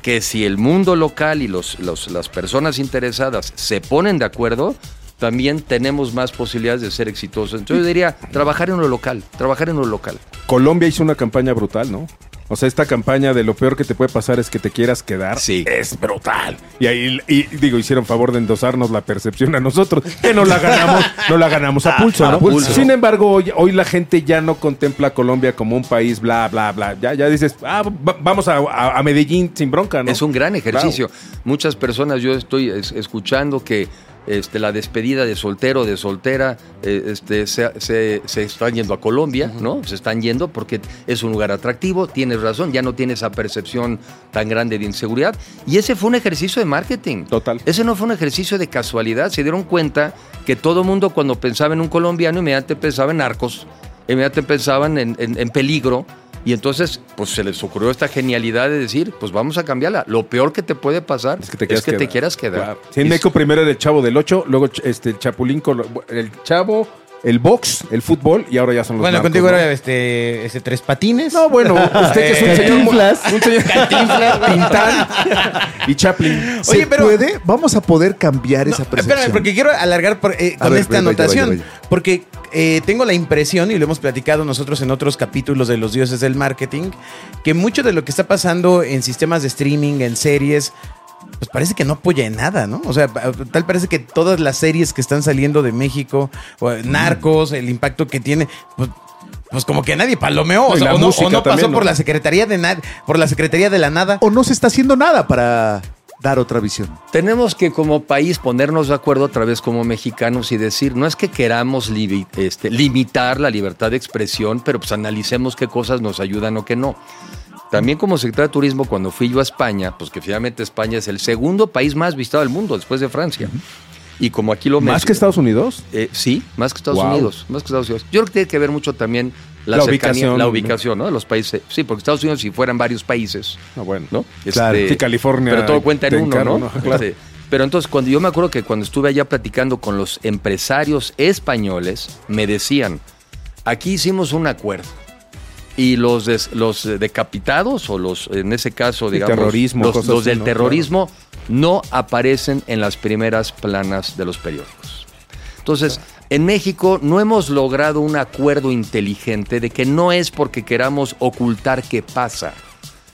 que si el mundo local y los, las personas interesadas se ponen de acuerdo, también tenemos más posibilidades de ser exitosos. Entonces yo diría, trabajar en lo local, trabajar en lo local. Colombia hizo una campaña brutal, ¿no? O sea, esta campaña de lo peor que te puede pasar es que te quieras quedar. Sí. Es brutal. Y ahí, y, digo, hicieron favor de endosarnos la percepción a nosotros, que no la ganamos, no la ganamos a pulso, a ¿no? pulso. Sin embargo, hoy, hoy la gente ya no contempla a Colombia como un país, bla, bla, bla. Ya, ya dices, ah, va- vamos a, a- a Medellín sin bronca, ¿no? Es un gran ejercicio. Muchas personas, yo estoy es- escuchando que este, la despedida de soltero, de soltera, eh, este, se, se- se están yendo a Colombia, ¿no? Se están yendo porque es un lugar atractivo, tienes razón, ya no tiene esa percepción tan grande de inseguridad. Y ese fue un ejercicio de marketing. Total. Ese no fue un ejercicio de casualidad. Se dieron cuenta que todo mundo cuando pensaba en un colombiano, inmediatamente pensaba en narcos, inmediatamente pensaban en, en- en peligro. Y entonces, pues se les ocurrió esta genialidad de decir, pues vamos a cambiarla. Lo peor que te puede pasar Es que te, quieras quedar. quieras quedar. Claro. Sí, en Y- México primero era el chavo del 8, luego este, el chapulín, el chavo, el box, el fútbol y ahora ya son los Bueno, narcos, contigo ¿no? era este, este tres patines. No, bueno, usted que es un señor... mu- Cantinflas. Un señor Tintán y Chaplin. ¿Se Oye, pero- puede? Vamos a poder cambiar esa percepción. Espérame, porque quiero alargar por, eh, A con ver, esta vaya, vaya, anotación. vaya, vaya. Porque eh, tengo la impresión, y lo hemos platicado nosotros en otros capítulos de los dioses del marketing, que mucho de lo que está pasando en sistemas de streaming, en series, pues parece que no apoya en nada, ¿no? O sea, tal parece que todas las series que están saliendo de México, eh, Narcos, el impacto que tiene, pues, pues como que nadie palomeó, o, sea, o no, o música no pasó también, ¿no? por la Secretaría de nada, por la Secretaría de la Nada. O no se está haciendo nada para dar otra visión. Tenemos que como país ponernos de acuerdo otra vez como mexicanos y decir, no es que queramos este, limitar la libertad de expresión, pero pues analicemos qué cosas nos ayudan o qué no. También como secretario de Turismo, cuando fui yo a España, pues que finalmente España es el segundo país más visitado del mundo después de Francia. Y como aquí lo ¿Más que Estados Unidos? eh, sí, más que Estados Wow. Unidos, más que Estados Unidos. Yo creo que tiene que ver mucho también la, La cercanía- ubicación, la ubicación, ¿no? De los países. Sí, porque Estados Unidos si fueran varios países, Ah, bueno. ¿no? Claro. Este, California Pero todo cuenta en uno, encargo, ¿no? ¿no? Claro. Este, Pero entonces, cuando yo me acuerdo que cuando estuve allá platicando con los empresarios españoles, me decían, aquí hicimos un acuerdo. Y los, des- los decapitados, o los, en ese caso, digamos, terrorismo, los, los del ¿no? terrorismo, no aparecen en las primeras planas de los periódicos. Entonces, en México no hemos logrado un acuerdo inteligente de que no es porque queramos ocultar qué pasa.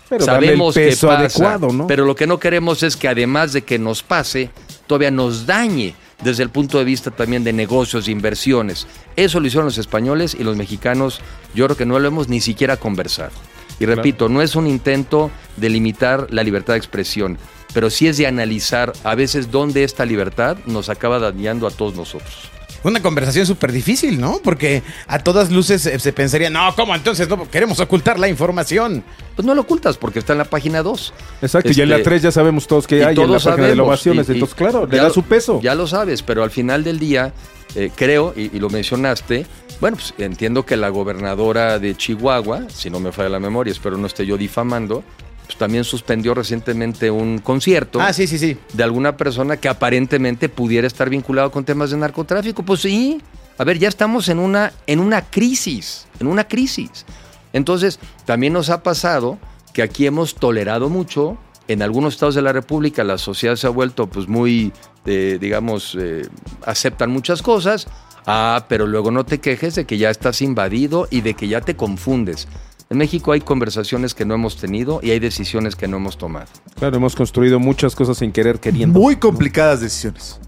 Pero Sabemos que pasa, adecuado, ¿no? pero lo que no queremos es que además de que nos pase, todavía nos dañe. Desde el punto de vista también de negocios, de inversiones. Eso lo hicieron los españoles y los mexicanos, yo creo que no lo hemos ni siquiera conversado. Y repito, no es un intento de limitar la libertad de expresión, pero sí es de analizar a veces dónde esta libertad nos acaba dañando a todos nosotros. Una conversación súper difícil, ¿no? Porque a todas luces eh, se pensaría, no, ¿cómo entonces no queremos ocultar la información? Pues no lo ocultas porque está en la página 2. Exacto, y en la Este, 3 ya sabemos todos que hay en la todos página de sabemos, ovaciones. y- y Entonces, claro, le da su peso. Ya lo sabes, pero al final del día, eh, creo, y, y lo mencionaste, bueno, pues entiendo que la gobernadora de Chihuahua, si no me falla la memoria, espero no esté yo difamando, pues también suspendió recientemente un concierto Ah, sí, sí, sí. de alguna persona que aparentemente pudiera estar vinculado con temas de narcotráfico. Pues sí, a ver, ya estamos en una, en una crisis, en una crisis. Entonces, también nos ha pasado que aquí hemos tolerado mucho. En algunos estados de la República la sociedad se ha vuelto pues muy, eh, digamos, eh, aceptan muchas cosas. Ah, pero luego no te quejes de que ya estás invadido y de que ya te confundes. En México hay conversaciones que no hemos tenido y hay decisiones que no hemos tomado. Claro, hemos construido muchas cosas sin querer, queriendo. Muy complicadas decisiones.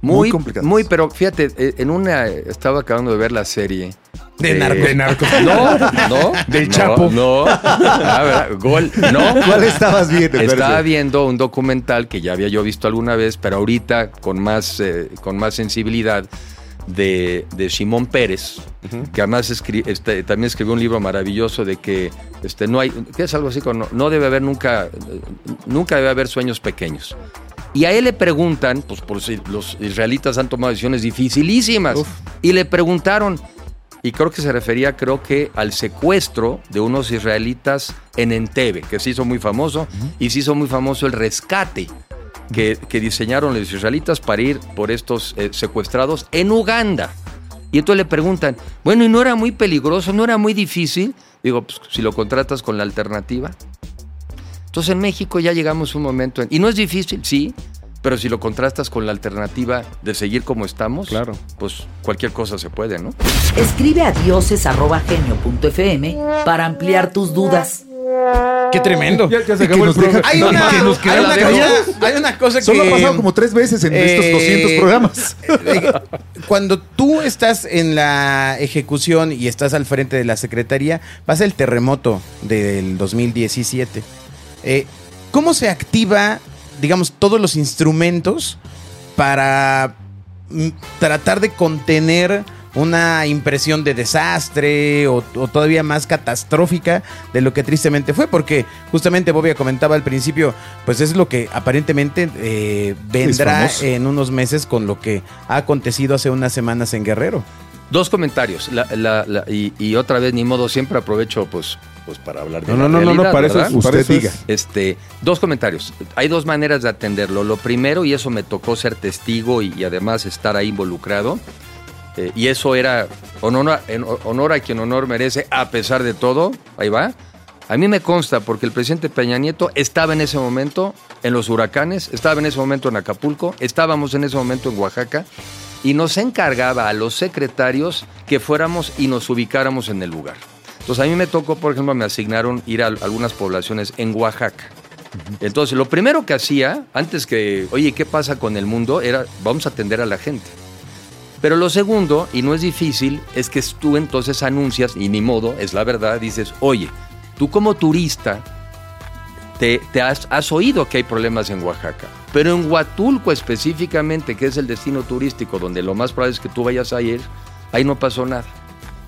Muy Muy, complicadas. muy, pero fíjate, eh, en una estaba acabando de ver la serie. De eh, narcos. De narcos. No, no. Del no, Chapo. No. A ver, gol. No. ¿Cuál estabas viendo? Estaba viendo un documental que ya había yo visto alguna vez, pero ahorita con más, eh, con más sensibilidad de, de Simón Pérez, que además escri- este, también escribió un libro maravilloso de que este, no hay, que es algo así como no, no debe haber nunca, nunca debe haber sueños pequeños. Y a él le preguntan, pues por si los israelitas han tomado decisiones dificilísimas, y le preguntaron, y creo que se refería, creo que al secuestro de unos israelitas en Entebbe, que se hizo muy famoso, y se hizo muy famoso el rescate que, que diseñaron los israelitas para ir por estos eh, secuestrados en Uganda. Y entonces le preguntan, bueno, ¿y no era muy peligroso? ¿No era muy difícil? Digo, pues si lo contratas con la alternativa. Entonces en México ya llegamos a un momento, en- y no es difícil, sí, pero si lo contrastas con la alternativa de seguir como estamos, Claro. pues cualquier cosa se puede, ¿no? Escribe a dioses.genio.fm para ampliar tus dudas. Qué tremendo. Ya, ya se Y que acabó el nos deja- programa. Hay No, una, que nos hay queda una de- cosa, hay una cosa Solo que... ha pasado como tres veces en estos eh, 200 programas. eh, Cuando tú estás en la ejecución y estás al frente de la secretaría, pasa el terremoto del 2017. Eh, ¿Cómo se activa, digamos, todos los instrumentos para mm, tratar de contener una impresión de desastre o, o todavía más catastrófica de lo que tristemente fue, porque justamente Bobia comentaba al principio, pues es lo que aparentemente eh, vendrá en unos meses con lo que ha acontecido hace unas semanas en Guerrero. Dos comentarios. La- la- la- y, y otra vez, ni modo, siempre aprovecho pues, pues para hablar de No, la no, no, no, para eso es- para Usted eso diga. es- Este, dos comentarios. Hay dos maneras de atenderlo. Lo primero, y eso me tocó ser testigo y, y además estar ahí involucrado, eh, y eso era honor, honor a quien honor merece, a pesar de todo, ahí va. A mí me consta porque el presidente Peña Nieto estaba en ese momento en los huracanes, estaba en ese momento en Acapulco, estábamos en ese momento en Oaxaca y nos encargaba a los secretarios que fuéramos y nos ubicáramos en el lugar. Entonces a mí me tocó, por ejemplo, me asignaron ir a algunas poblaciones en Oaxaca. Entonces lo primero que hacía, antes que, oye, ¿qué pasa con el mundo? Era, vamos a atender a la gente. Pero lo segundo, y no es difícil, es que tú entonces anuncias, y ni modo, es la verdad, dices, oye, tú como turista te, te has, has oído que hay problemas en Oaxaca, pero en Huatulco específicamente, que es el destino turístico donde lo más probable es que tú vayas a ir, ahí no pasó nada.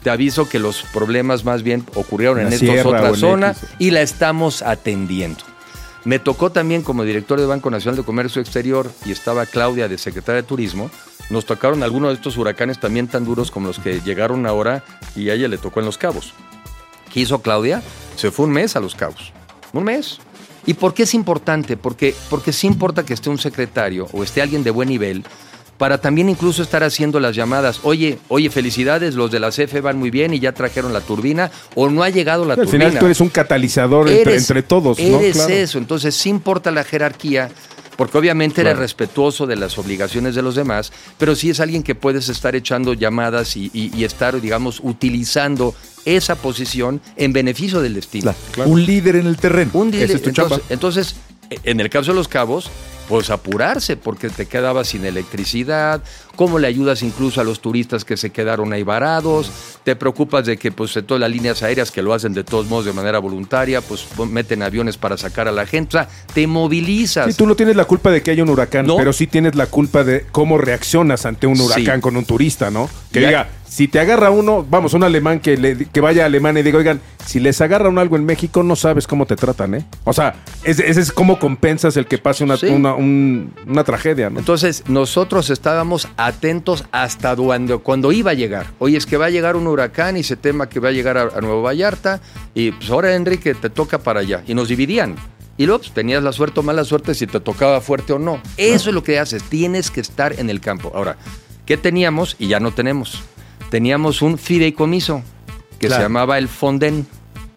Te aviso que los problemas más bien ocurrieron En en la esta sierra o otra en zona X. y la estamos atendiendo. Me tocó también como director del Banco Nacional de Comercio Exterior y estaba Claudia de secretaria de Turismo. Nos tocaron algunos de estos huracanes también tan duros como los que llegaron ahora y a ella le tocó en Los Cabos. ¿Qué hizo Claudia? Se fue un mes a Los Cabos. Un mes. ¿Y por qué es importante? Porque, porque sí importa que esté un secretario o esté alguien de buen nivel para también incluso estar haciendo las llamadas. Oye, oye, felicidades, los de la CFE van muy bien y ya trajeron la turbina o no ha llegado la Al turbina. final tú eres un catalizador entre, Eres- entre todos, ¿no? Eres Claro. eso, entonces sí importa la jerarquía, porque obviamente Claro. eres respetuoso de las obligaciones de los demás, pero sí es alguien que puedes estar echando llamadas y, y- y estar, digamos, utilizando esa posición en beneficio del destino. Un líder en el terreno. Un dealer- es entonces, entonces, en el caso de los cabos, pues apurarse porque te quedabas sin electricidad, cómo le ayudas incluso a los turistas que se quedaron ahí varados, te preocupas de que pues de todas las líneas aéreas que lo hacen de todos modos de manera voluntaria, pues meten aviones para sacar a la gente, o sea, te movilizas. Sí, tú no tienes la culpa de que haya un huracán, No. pero sí tienes la culpa de cómo reaccionas ante un Sí. huracán con un turista, ¿no? Que Ya. diga, si te agarra uno, vamos, un alemán que, le- que vaya a Alemania y diga, oigan, si les agarra un algo en México, no sabes cómo te tratan, ¿eh? O sea, ese, ese es cómo compensas el que pase una, Sí. una, un- una tragedia, ¿no? Entonces, nosotros estábamos atentos hasta cuando, cuando iba a llegar. Oye, es que va a llegar un huracán y se tema que va a llegar a, a Nuevo Vallarta. Y pues ahora, Enrique, te toca para allá. Y nos dividían. Y luego pues, tenías la suerte o mala suerte si te tocaba fuerte o no. Eso es lo que haces. Tienes que estar en el campo. Ahora, ¿qué teníamos? Y ya no tenemos. Teníamos un fideicomiso que se llamaba el Fonden.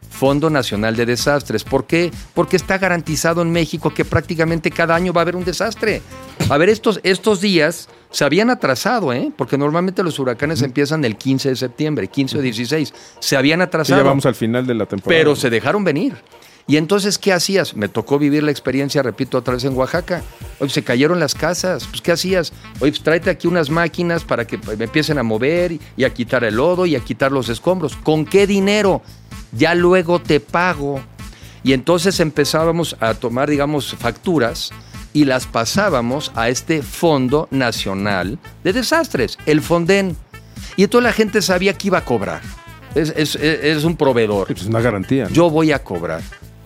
Fondo Nacional de Desastres. ¿Por qué? Porque está garantizado en México que prácticamente cada año va a haber un desastre. A ver, estos, estos días se habían atrasado, ¿eh? Porque normalmente los huracanes empiezan el 15 de septiembre, 15 o 16. Se habían Sí, atrasado. ya vamos al final de la temporada. Pero se dejaron venir. Y entonces, ¿qué hacías? Me tocó vivir la experiencia, repito, otra vez en Oaxaca. Oye, se cayeron las casas. Pues, ¿qué hacías? Oye, pues tráete aquí unas máquinas para que pues, me empiecen a mover y, a quitar el lodo y a quitar los escombros. ¿Con qué dinero? Ya luego te pago. Y entonces empezábamos a tomar, digamos, facturas y las pasábamos a este Fondo Nacional de Desastres, el Fonden. Y entonces la gente sabía que iba a cobrar. Es, es- es- es un proveedor. Sí, pues, es una garantía. ¿no? Yo voy a cobrar.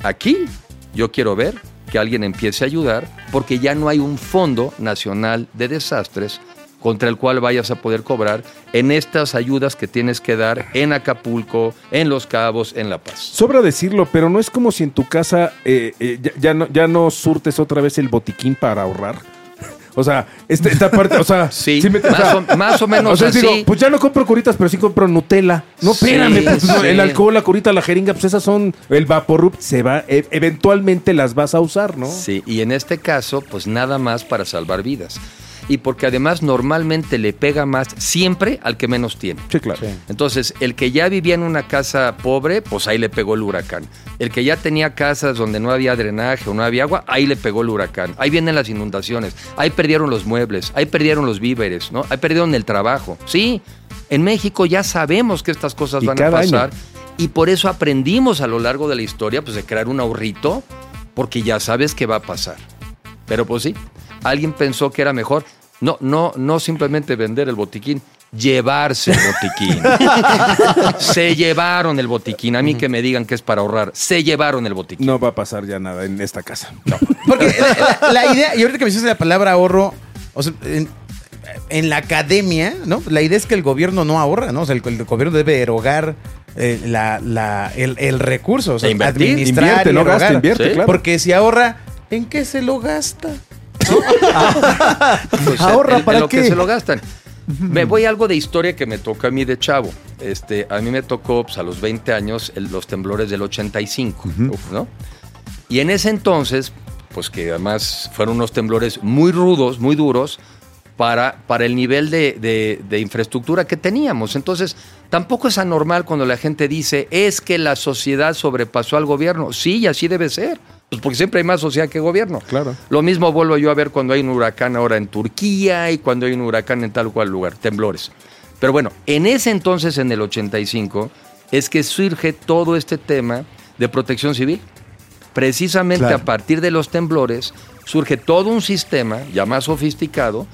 Aquí yo quiero ver que alguien empiece a ayudar porque ya no hay un Fondo Nacional de Desastres contra el cual vayas a poder cobrar en estas ayudas que tienes que dar en Acapulco, en Los Cabos, en La Paz. Sobra decirlo, pero no es como si en tu casa eh, eh, ya, no surtes otra vez el botiquín para ahorrar. O sea, esta, esta parte, o sea, Sí, me- más o- más o menos o sea, así. digo, pues ya no compro curitas, pero sí compro Nutella. No, Sí, espérame, pues, sí. el alcohol, la curita, la jeringa, pues esas son, el Vaporrup se va, e- eventualmente las vas a usar, ¿no? Sí, y en este caso, pues nada más para salvar vidas. Y porque además normalmente le pega más siempre al que menos tiene. Sí, claro. Entonces, el que ya vivía en una casa pobre, pues ahí le pegó el huracán. El que ya tenía casas donde no había drenaje o no había agua, ahí le pegó el huracán. Ahí vienen las inundaciones. Ahí perdieron los muebles, ahí perdieron los víveres, ¿no? Ahí perdieron el trabajo. Sí, en México ya sabemos que estas cosas Y van a pasar. año. Y por eso aprendimos a lo largo de la historia, pues de crear un ahorrito, porque ya sabes que va a pasar. Pero pues sí, alguien pensó que era mejor. No, no, no simplemente vender el botiquín, llevarse el botiquín. se llevaron el botiquín. A mí que me digan que es para ahorrar. Se llevaron el botiquín. No va a pasar ya nada en esta casa. Porque la, idea, y ahorita que me dices la palabra ahorro, o sea, en, en la academia, ¿no? La idea es que el gobierno no ahorra, ¿no? O sea, el, el gobierno debe erogar eh, la, la- el, el recurso, o sea, E invertir. administrar Invierte, y no gasta, invierte, Sí. claro. Porque si ahorra, ¿en qué se lo gasta? Pues, Ahorra, en- en ¿para lo que se lo gastan. Me voy a algo de historia que me toca a mí de chavo. Este, a mí me tocó pues, a los 20 años el- los temblores del 85, ¿no? Y en ese entonces, pues que además fueron unos temblores muy rudos, muy duros, para, para el nivel de, de- de infraestructura que teníamos. Entonces, tampoco es anormal cuando la gente dice, es que la sociedad sobrepasó al gobierno. Sí, y así debe ser. Pues porque siempre hay más sociedad que gobierno. Claro. Lo mismo vuelvo yo a ver cuando hay un huracán ahora en Turquía y cuando hay un huracán en tal cual lugar, temblores. Pero bueno, en ese entonces, en el 85, es que surge todo este tema de protección civil. Precisamente Claro. a partir de los temblores surge todo un sistema ya más sofisticado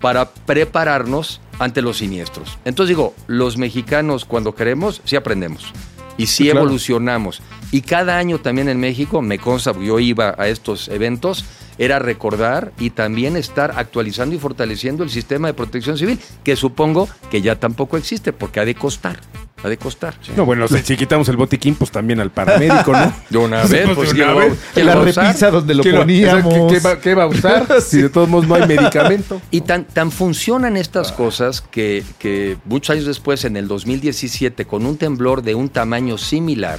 para prepararnos ante los siniestros. Entonces digo, los mexicanos cuando queremos, sí aprendemos y sí, claro. evolucionamos. Y cada año también en México, me consta, yo iba a estos eventos, era recordar y también estar actualizando y fortaleciendo el sistema de protección civil, que supongo que ya tampoco existe, porque ha de costar, ha de costar. No, bueno, si, si quitamos el botiquín, pues también al paramédico, ¿no? De una vez, pues, pues, de ¿quién una lo- vez. quién la repisa donde lo ¿Qué lo- poníamos. ¿Qué, qué va, qué va a usar? Si de todos modos no hay medicamento. Y tan, tan funcionan estas cosas que, que muchos años después, en el 2017, con un temblor de un tamaño similar,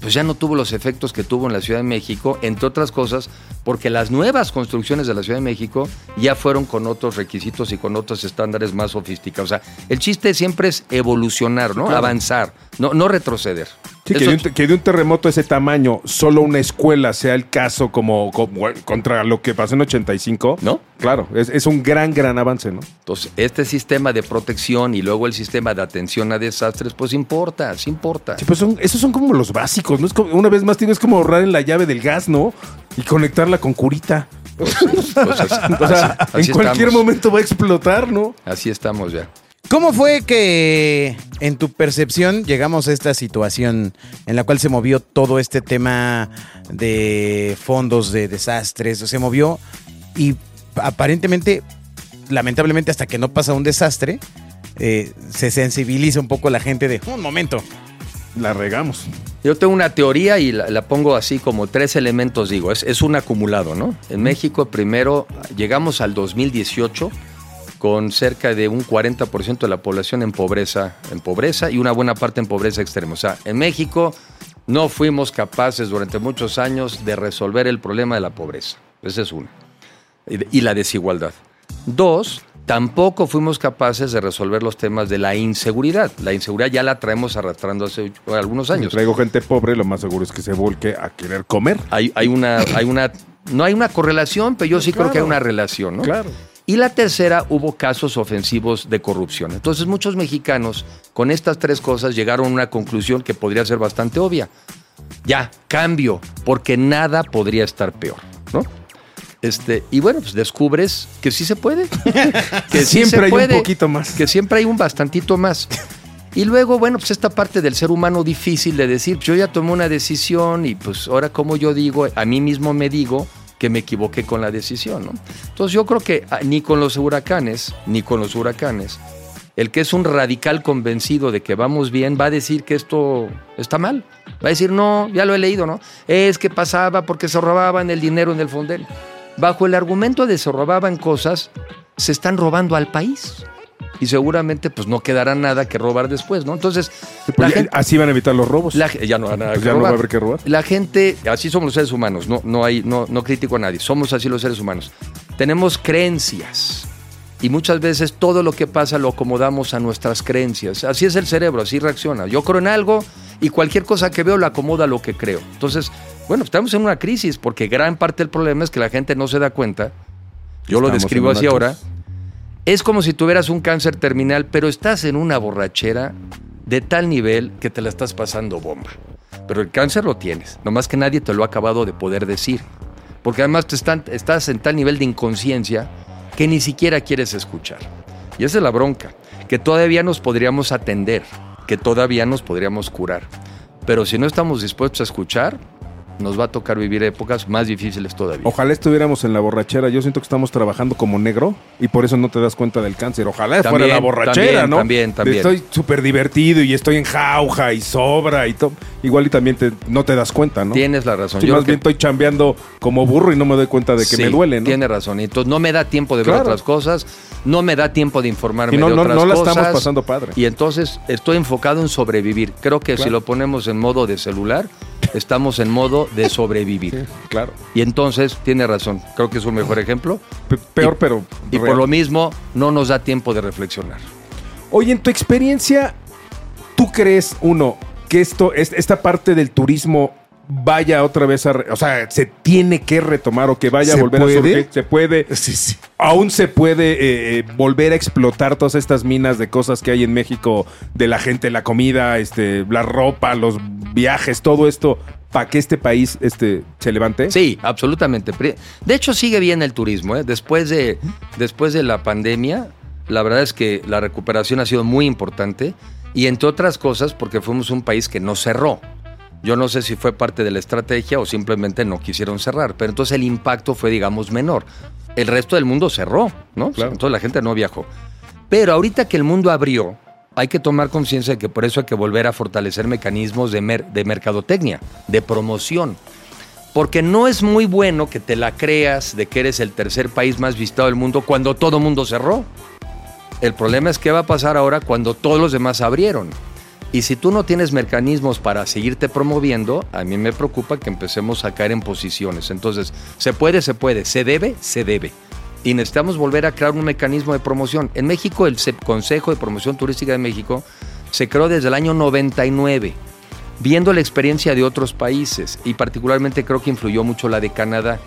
pues ya no tuvo los efectos que tuvo en la Ciudad de México, entre otras cosas, porque las nuevas construcciones de la Ciudad de México ya fueron con otros requisitos y con otros estándares más sofisticados. O sea, el chiste siempre es evolucionar, ¿no? Avanzar, no, no retroceder. Sí, que, de un, que de un terremoto de ese tamaño, solo una escuela sea el caso como, como- contra lo que pasó en 85. ¿No? Claro, es, es un gran, gran avance, ¿no? Entonces, este sistema de protección y luego el sistema de atención a desastres, pues importa, sí importa. Sí, pues son, esos son como los básicos, ¿no? Es como, una vez más, tienes como ahorrar en la llave del gas, ¿no? Y conectarla con curita. Pues así, O sea, así en cualquier estamos. momento va a explotar, ¿no? Así estamos ya. ¿Cómo fue que en tu percepción llegamos a esta situación en la cual se movió todo este tema de fondos de desastres? Se movió y aparentemente, lamentablemente, hasta que no pasa un desastre, eh, se sensibiliza un poco la gente de un momento. La regamos. Yo tengo una teoría y la, la pongo así como tres elementos, digo, es, es un acumulado, ¿no? En México primero llegamos al 2018 con cerca de un 40% de la población en pobreza, en pobreza y una buena parte en pobreza extrema. O sea, en México no fuimos capaces durante muchos años de resolver el problema de la pobreza. Esa es una. Y, la desigualdad. Dos, tampoco fuimos capaces de resolver los temas de la inseguridad. La inseguridad ya la traemos arrastrando hace algunos Si años. traigo gente pobre, lo más seguro es que se volque a querer comer. Hay, hay una, hay una, no hay una correlación, pero yo sí creo que hay una relación, ¿no? Claro. Y la tercera, hubo casos ofensivos de corrupción. Entonces muchos mexicanos con estas tres cosas llegaron a una conclusión que podría ser bastante obvia. Ya, cambio, porque nada podría estar peor, ¿no? Este, y bueno, pues descubres que sí se puede. que sí Siempre se hay un poquito más. Que siempre hay un bastantito más. Y luego, bueno, pues esta parte del ser humano difícil de decir, yo ya tomé una decisión y pues ahora como yo digo, a mí mismo me digo que me equivoqué con la decisión, ¿no? Entonces yo creo que ah, ni con los huracanes, ni con los huracanes, el que es un radical convencido de que vamos bien va a decir que esto está mal. Va a decir, no, ya lo he leído, ¿no? Es que pasaba porque se robaban el dinero en el fondel. Bajo el argumento de se robaban cosas, se están robando al país. Y seguramente pues no quedará nada que robar después, ¿no? Entonces, Pues gente- así van a evitar los robos. la ya no, nada Pues no va a haber que robar. La gente, así somos los seres humanos, no, no, hay, no, no critico a nadie, somos así los seres humanos. Tenemos creencias y muchas veces todo lo que pasa lo acomodamos a nuestras creencias. Así es el cerebro, así reacciona. Yo creo en algo y cualquier cosa que veo lo acomoda a lo que creo. Entonces, bueno, estamos en una crisis porque gran parte del problema es que la gente no se da cuenta. Yo lo describo así ahora. Es como si tuvieras un cáncer terminal, pero estás en una borrachera de tal nivel que te la estás pasando bomba. Pero el cáncer lo tienes, nomás que nadie te lo ha acabado de poder decir. Porque además te están- estás en tal nivel de inconsciencia que ni siquiera quieres escuchar. Y esa es la bronca, que todavía nos podríamos atender, que todavía nos podríamos curar. Pero si no estamos dispuestos a escuchar, nos va a tocar vivir épocas más difíciles todavía. Ojalá estuviéramos en la borrachera. Yo siento que estamos trabajando como negro y por eso no te das cuenta del cáncer. Ojalá fuera la borrachera, también, ¿no? también, también. Estoy súper divertido y estoy en jauja y sobra y todo. Igual y también te- no te das cuenta, ¿no? Tienes la razón. Sí, Yo más que- bien estoy chambeando como burro y no me doy cuenta de que Sí, me duele, ¿no? Tiene razón. Entonces no me da tiempo de ver otras cosas, no me da tiempo de informarme Y no- de no- otras no la cosas. estamos pasando padre. Y entonces estoy enfocado en sobrevivir. Creo que si lo ponemos en modo de celular, estamos en modo de sobrevivir. Claro. Y entonces tiene razón. Creo que es un mejor ejemplo. Pe- peor, Y- pero. Y por lo mismo, no nos da tiempo de reflexionar. Oye, en tu experiencia, ¿tú crees, uno, que esto, es- esta parte del turismo vaya otra vez a. re- o sea, se tiene que retomar o que vaya a ¿Se volver puede? a surgir? Se puede. Sí, sí. Aún se puede eh, eh, volver a explotar todas estas minas de cosas que hay en México, de la gente, la comida, este, la ropa, los viajes, todo esto, para que este país este, se levante. Sí, absolutamente. De hecho, sigue bien el turismo. ¿eh? Después, de, después de la pandemia, la verdad es que la recuperación ha sido muy importante y entre otras cosas porque fuimos un país que no cerró. Yo no sé si fue parte de la estrategia o simplemente no quisieron cerrar, pero entonces el impacto fue, digamos, menor. El resto del mundo cerró, ¿no? Claro. Entonces la gente no viajó. Pero ahorita que el mundo abrió, hay que tomar conciencia de que por eso hay que volver a fortalecer mecanismos de, mer- de mercadotecnia, de promoción. Porque no es muy bueno que te la creas de que eres el tercer país más visitado del mundo cuando todo mundo cerró. El problema es qué va a pasar ahora cuando todos los demás abrieron. Y si tú no tienes mecanismos para seguirte promoviendo, a mí me preocupa que empecemos a caer en posiciones. Entonces, se puede, se puede, se debe, se debe. Y necesitamos volver a crear un mecanismo de promoción. En México, el Consejo de Promoción Turística de México se creó desde el año 99. viendo la experiencia de otros países y particularmente creo que influyó mucho la de Canadá.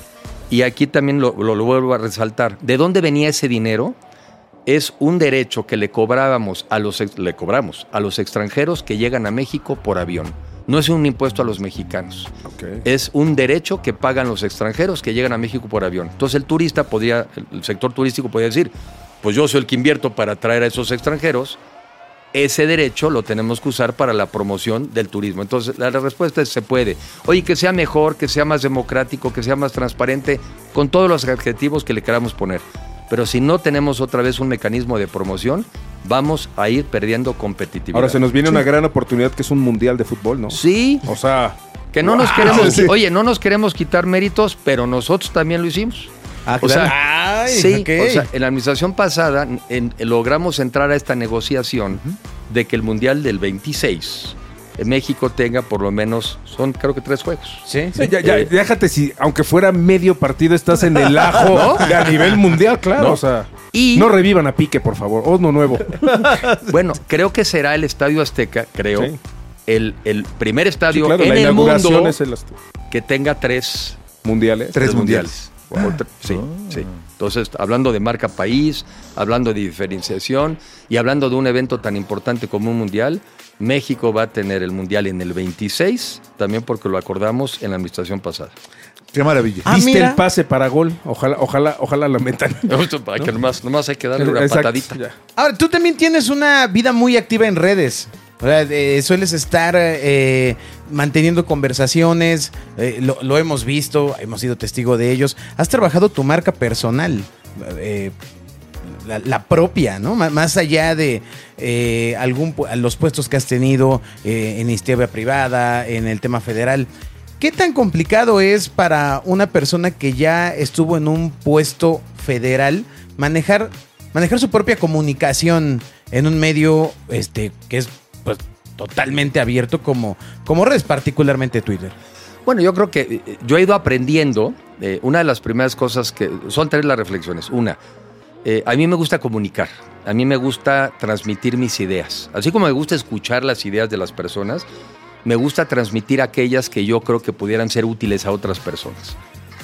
Y aquí también lo- lo vuelvo a resaltar. ¿De dónde venía ese dinero? Es un derecho que le cobrábamos a los le cobramos a los extranjeros que llegan a México por avión. No es un impuesto a los mexicanos. Es un derecho que pagan los extranjeros que llegan a México por avión. Entonces el turista podría, el sector turístico podría decir, pues yo soy el que invierto para traer a esos extranjeros, ese derecho lo tenemos que usar para la promoción del turismo. Entonces, la respuesta es se puede. Oye, que sea mejor, que sea más democrático, que sea más transparente, con todos los adjetivos que le queramos poner. Pero si no tenemos otra vez un mecanismo de promoción, vamos a ir perdiendo competitividad. Ahora se nos viene una gran oportunidad que es un mundial de fútbol, ¿no? Sí, O sea, que no nos queremos, Sí. oye, no nos queremos quitar méritos, pero nosotros también lo hicimos. Ah, O sea. Ay, sí, o sea, en la administración pasada en- logramos entrar a esta negociación de que el Mundial del 26 en México tenga por lo menos, son creo que tres juegos. Sí, Sí, ya, ya, Eh, déjate si, aunque fuera medio partido, estás en el ajo de a nivel mundial, claro. ¿No? O sea, Y- no revivan a Pique, por favor. Uno nuevo. Bueno, creo que será el Estadio Azteca, creo, Sí. el, el primer Sí, estadio claro, en la el inauguración mundo es el que tenga tres mundiales. Tres mundiales. Tre- Sí, sí. Entonces, hablando de marca país, hablando de diferenciación y hablando de un evento tan importante como un mundial, México va a tener el mundial en el 26, también porque lo acordamos en la administración pasada. Qué maravilla. Ah, Viste mira. el pase para gol. Ojalá, ojalá, ojalá lo metan. Para que nomás, nomás hay que darle una Exacto, patadita. ya. Ahora, tú también tienes una vida muy activa en redes. O sea, eh, sueles estar eh, manteniendo conversaciones, eh, lo, lo hemos visto, hemos sido testigo de ellos. Has trabajado tu marca personal, eh, la, propia, ¿no? Más allá de eh, algún los puestos que has tenido eh, en iniciativa privada, en el tema federal. ¿Qué tan complicado es para una persona que ya estuvo en un puesto federal manejar, manejar su propia comunicación en un medio este, que es pues, totalmente abierto como, como redes, particularmente Twitter? Bueno, yo creo que eh, yo he ido aprendiendo. una de las primeras cosas que son tres las reflexiones. Una, eh, a mí me gusta comunicar. A mí me gusta transmitir mis ideas. Así como me gusta escuchar las ideas de las personas, me gusta transmitir aquellas que yo creo que pudieran ser útiles a otras personas.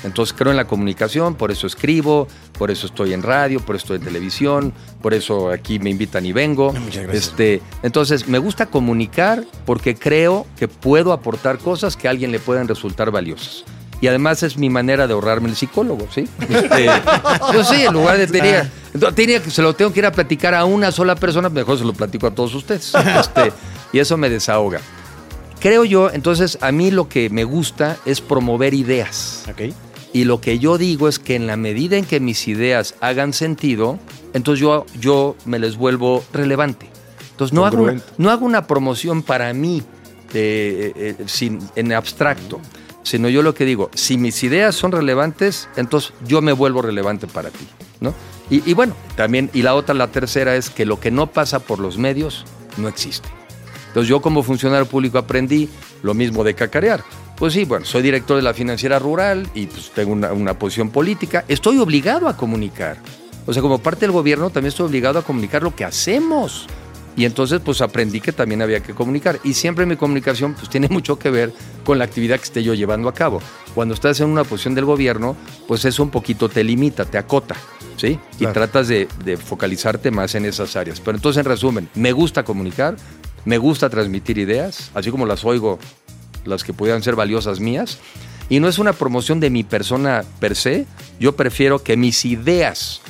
Entonces creo en la comunicación, por eso escribo, por eso estoy en radio, por eso estoy en televisión, por eso aquí me invitan y vengo. Muchas gracias. Este, entonces me gusta comunicar porque creo que puedo aportar cosas que a alguien le pueden resultar valiosas. Y además es mi manera de ahorrarme el psicólogo, ¿sí? Este, pues sí, en lugar de tenía, tenía que se lo tengo que ir a platicar a una sola persona, mejor se lo platico a todos ustedes. Este, y eso me desahoga. Creo yo, entonces a mí lo que me gusta es promover ideas. Y lo que yo digo es que en la medida en que mis ideas hagan sentido, entonces yo, yo me les vuelvo relevante. Entonces no hago, no hago una promoción para mí eh, eh, sin, en abstracto, sino yo lo que digo, si mis ideas son relevantes, entonces yo me vuelvo relevante para ti. ¿no? Y, y bueno, también, y la otra, la tercera es que lo que no pasa por los medios no existe. Entonces yo como funcionario público aprendí lo mismo de cacarear. Pues sí, bueno, soy director de la financiera rural y pues tengo una, una posición política. Estoy obligado a comunicar. O sea, como parte del gobierno también estoy obligado a comunicar lo que hacemos. Y entonces pues aprendí que también había que comunicar. Y siempre mi comunicación pues tiene mucho que ver con la actividad que esté yo llevando a cabo. Cuando estás en una posición del gobierno, pues eso un poquito te limita, te acota. ¿Sí? Y tratas de, de focalizarte más en esas áreas. Pero entonces, en resumen, me gusta comunicar, me gusta transmitir ideas, así como las oigo, las que pudieran ser valiosas mías. Y no es una promoción de mi persona per se, yo prefiero que mis ideas,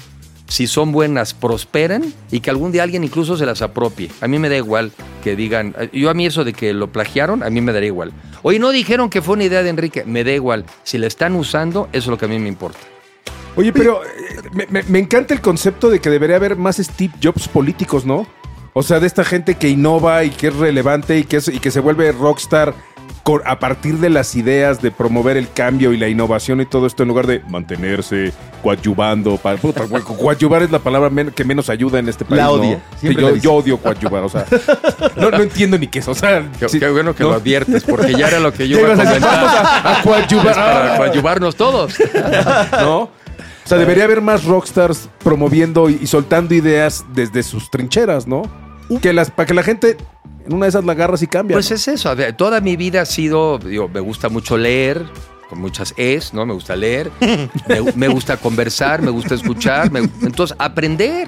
si son buenas, prosperen y que algún día alguien incluso se las apropie. A mí me da igual que digan, yo a mí eso de que lo plagiaron, a mí me daría igual. Oye, no dijeron que fue una idea de Enrique, me da igual. Si la están usando, eso es lo que a mí me importa. Oye, pero eh, me, encanta el concepto de que debería haber más Steve Jobs políticos, ¿no? O sea, de esta gente que innova y que es relevante y que, se vuelve rockstar a partir de las ideas de promover el cambio y la innovación y todo esto en lugar de mantenerse coadyuvando. Para, puta, güey, coadyuvar es la palabra men- que menos ayuda en este país. La ¿no? odia, Sí, siempre yo, odio coadyuvar, o sea, no, no entiendo ni qué es. O sea, Qué, sí, qué bueno que ¿no? lo adviertes, porque ya era lo que yo iba a a decir, comentar. vamos a, a coadyuvar. Es para coadyuvarnos todos. ¿no? O sea, debería haber más rockstars promoviendo y, y soltando ideas desde sus trincheras, ¿no? Que las, para que la gente En una de esas la agarras y cambia. Pues ¿no? es eso, a ver, toda mi vida ha sido, digo, me gusta mucho leer, con muchas es, ¿no? Me gusta leer, me, me gusta conversar, me gusta escuchar, me- entonces aprender.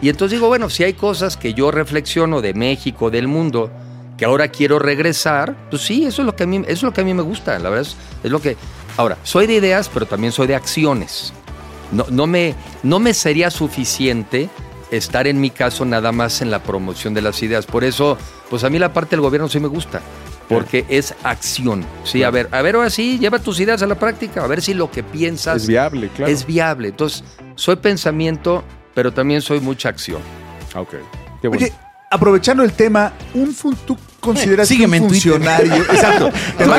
Y entonces digo, bueno, si hay cosas que yo reflexiono de México, del mundo, que ahora quiero regresar, pues sí, eso es lo que a mí, eso es lo que a mí me gusta, la verdad es, es lo que... Ahora, soy de ideas, pero también soy de acciones. No, no, me, no me sería suficiente estar en mi caso nada más en la promoción de las ideas. Por eso, pues a mí la parte del gobierno sí me gusta, porque es acción. Sí, a ver, a ver, ahora sí, lleva tus ideas a la práctica, a ver si lo que piensas es viable, claro. es viable. Entonces, soy pensamiento, pero también soy mucha acción. Ah, ok. Qué bueno. Oye, aprovechando el tema, un fun- ¿tú consideras que un funcionario... Exacto.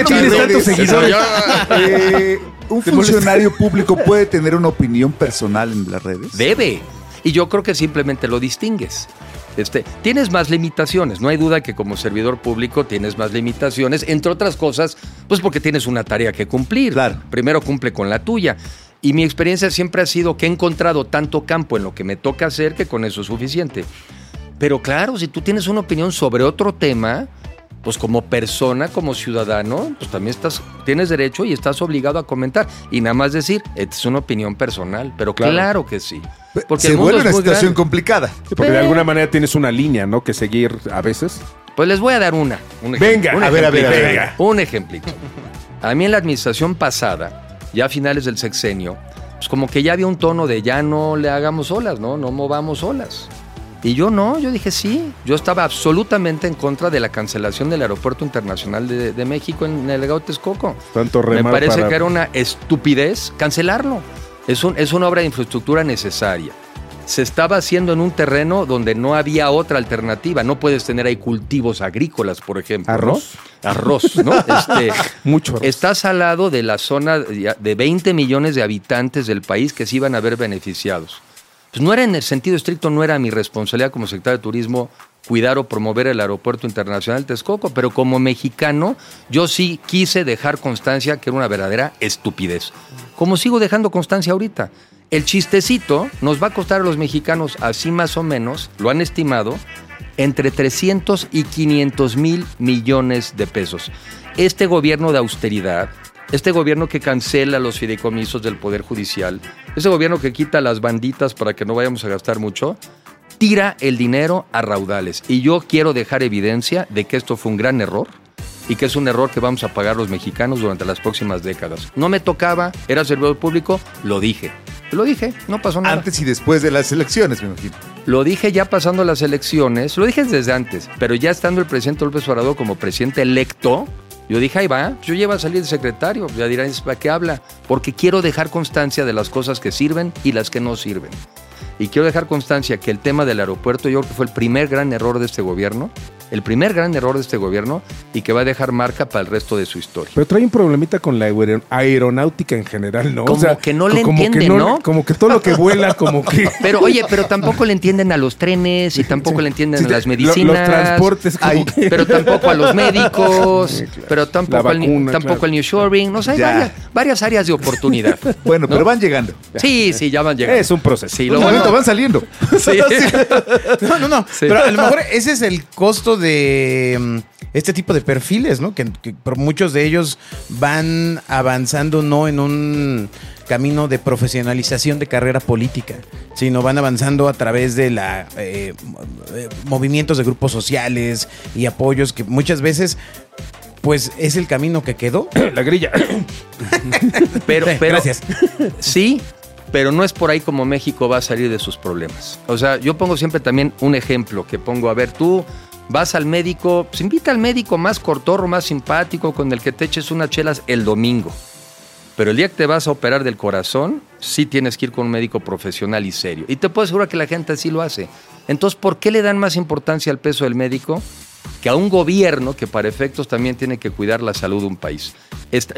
tienes tantos seguidores. eh, un funcionario público puede tener una opinión personal en las redes. Debe. Y yo creo que simplemente lo distingues. Este, tienes más limitaciones, no hay duda que como servidor público tienes más limitaciones, entre otras cosas, pues porque tienes una tarea que cumplir. Claro. Primero cumple con la tuya. Y mi experiencia siempre ha sido que he encontrado tanto campo en lo que me toca hacer que con eso es suficiente. Pero claro, si tú tienes una opinión sobre otro tema, pues como persona, como ciudadano, pues también estás, tienes derecho y estás obligado a comentar. Y nada más decir, esta es una opinión personal, pero Claro. claro, que sí. Porque Se el mundo vuelve es una situación grande. complicada. Sí, porque de alguna manera tienes una línea, ¿no? Que seguir a veces. Pues les voy a dar una. un Venga, un a ver, a ver, a ver, venga. Un ejemplito. A mí en la administración pasada, ya a finales del sexenio, pues como que ya había un tono de ya no le hagamos olas, ¿no? No movamos olas. Y yo no, yo dije sí. Yo estaba absolutamente en contra de la cancelación del Aeropuerto Internacional de, de México en el Legado Texcoco. Tanto Me remar parece para- que era una estupidez cancelarlo. Es, un- es una obra de infraestructura necesaria. Se estaba haciendo en un terreno donde no había otra alternativa. No puedes tener ahí cultivos agrícolas, por ejemplo. ¿no? ¿Arroz? Arroz, ¿no? Este, Mucho arroz. Estás al lado de la zona de de 20 millones de habitantes del país que se iban a ver beneficiados. Pues no era en el sentido estricto, no era mi responsabilidad como secretario de Turismo cuidar o promover el Aeropuerto Internacional Texcoco, pero como mexicano yo sí quise dejar constancia que era una verdadera estupidez. Como sigo dejando constancia ahorita. El chistecito nos va a costar a los mexicanos, así más o menos, lo han estimado, entre 300 y 500 mil millones de pesos. Este gobierno de austeridad, este gobierno que cancela los fideicomisos del Poder Judicial, ese gobierno que quita las banditas para que no vayamos a gastar mucho, tira el dinero a raudales. Y yo quiero dejar evidencia de que esto fue un gran error y que es un error que vamos a pagar los mexicanos durante las próximas décadas. No me tocaba, era servidor público, lo dije. Lo dije, no pasó nada. Antes y después de las elecciones, me imagino. Lo dije ya pasando las elecciones, lo dije desde antes, pero ya estando el presidente López Obrador como presidente electo, yo dije, ahí va, yo ya iba a salir de secretario, ya dirán, ¿para qué habla? Porque quiero dejar constancia de las cosas que sirven y las que no sirven. Y quiero dejar constancia que el tema del aeropuerto yo creo que fue el primer gran error de este gobierno, el primer gran error de este gobierno y que va a dejar marca para el resto de su historia. Pero trae un problemita con la aero- aeronáutica en general, ¿no? Como que no le como que entiende, ¿no? Como que todo lo que vuela, como que... Pero oye, pero tampoco le entienden a los trenes y tampoco le entienden a las Lo- medicinas. Los transportes, como Ay, que- pero tampoco a los médicos, Sí, claro. pero tampoco, al, vacuna, tampoco claro. al New Shoring. No sé, hay Ya. varias, varias áreas de oportunidad. Bueno, pero van llegando. Sí, sí, ya van llegando. Es un proceso. Sí, Un lo momento, bueno. van saliendo. Sí. No, no, no. Sí. Pero a lo mejor ese es el costo de mm, este tipo de perfiles, ¿no? Que, que por muchos de ellos van avanzando no en un camino de profesionalización de carrera política, sino van avanzando a través de la eh, eh, movimientos de grupos sociales y apoyos que muchas veces pues es el camino que quedó. La grilla. Pero, Sí, pero- Gracias. Sí, pero no es por ahí como México va a salir de sus problemas. O sea, yo pongo siempre también un ejemplo que pongo, a ver, tú vas al médico, pues invita al médico más cortorro, más simpático, con el que te eches unas chelas el domingo. Pero el día que te vas a operar del corazón, sí tienes que ir con un médico profesional y serio. Y te puedo asegurar que la gente así lo hace. Entonces, ¿por qué le dan más importancia al peso del médico que a un gobierno que para efectos también tiene que cuidar la salud de un país?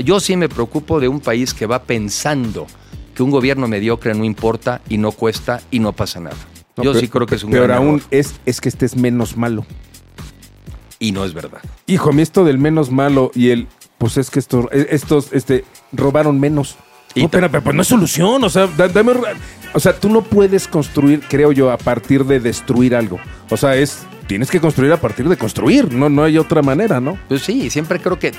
Yo sí me preocupo de un país que va pensando que un gobierno mediocre no importa y no cuesta y no pasa nada. No, yo pero- sí creo que es un Peor gran aún error. es, es que estés menos malo. Y no es verdad. Hijo, a mí esto del menos malo y el, pues es que estos, eh, estos, este, robaron menos. Y no, pero, pues no es solución, o sea, da- dame, o sea, tú no puedes construir, creo yo, a partir de destruir algo. O sea, es tienes que construir a partir de construir, no, no hay otra manera, ¿no? Pues sí, siempre creo que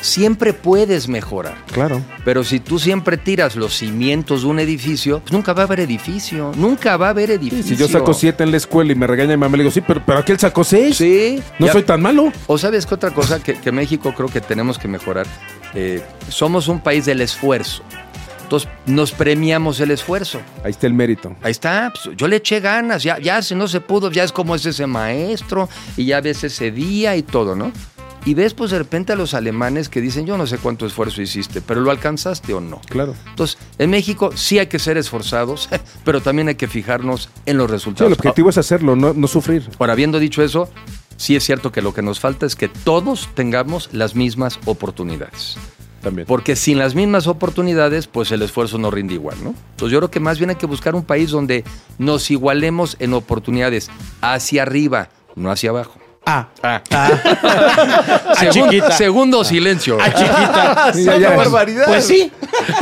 siempre puedes mejorar. Claro. Pero si tú siempre tiras los cimientos de un edificio, pues nunca va a haber edificio. Nunca va a haber edificio. Si yo saco siete en la escuela y me regaña mi mamá, le digo, sí, pero, pero aquel sacó seis. Sí. No Ya- soy tan malo. O sabes qué otra cosa que, que México creo que tenemos que mejorar. Eh, somos un país del esfuerzo. Entonces nos premiamos el esfuerzo. Ahí está el mérito. Ahí está, pues, yo le eché ganas, ya, ya si no se pudo, ya es como es ese maestro, y ya ves ese día y todo, ¿no? Y ves pues de repente a los alemanes que dicen, yo no sé cuánto esfuerzo hiciste, pero lo alcanzaste o no. Claro. Entonces, en México sí hay que ser esforzados, pero también hay que fijarnos en los Sí, resultados. el objetivo es hacerlo, no, no sufrir. Ahora, habiendo dicho eso, sí es cierto que lo que nos falta es que todos tengamos las mismas oportunidades. También. Porque sin las mismas oportunidades, pues el esfuerzo no rinde igual, ¿no? Entonces yo creo que más bien hay que buscar un país donde nos igualemos en oportunidades hacia arriba, no hacia abajo. Ah. Ah. Ah, Segun- chiquita. segundo silencio. Ah, chiquita. Sí, ya, barbaridad. Pues sí.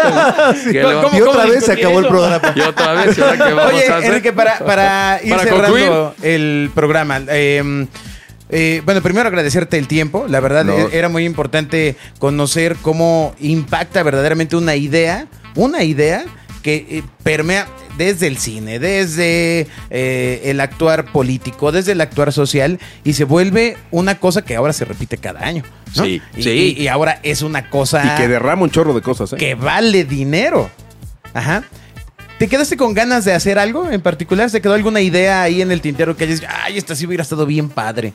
¿Qué le va- ¿Cómo- Y otra vez se acabó el programa. Y otra vez, ¿y ahora qué vamos Oye, a hacer? Enrique, para, para ir Para cerrando el programa. eh, eh, bueno, primero agradecerte el tiempo. La verdad, No. e- era muy importante conocer cómo impacta verdaderamente una idea, una idea que eh, permea desde el cine, desde eh, el actuar político, desde el actuar social y se vuelve una cosa que ahora se repite cada año. ¿no? Sí, y, sí. y- y ahora es una cosa Y que derrama un chorro de cosas, ¿eh? que vale dinero. Ajá. ¿Te quedaste con ganas de hacer algo en particular? ¿Se quedó alguna idea ahí en el tintero que hayas, ay, esta sí hubiera estado bien padre?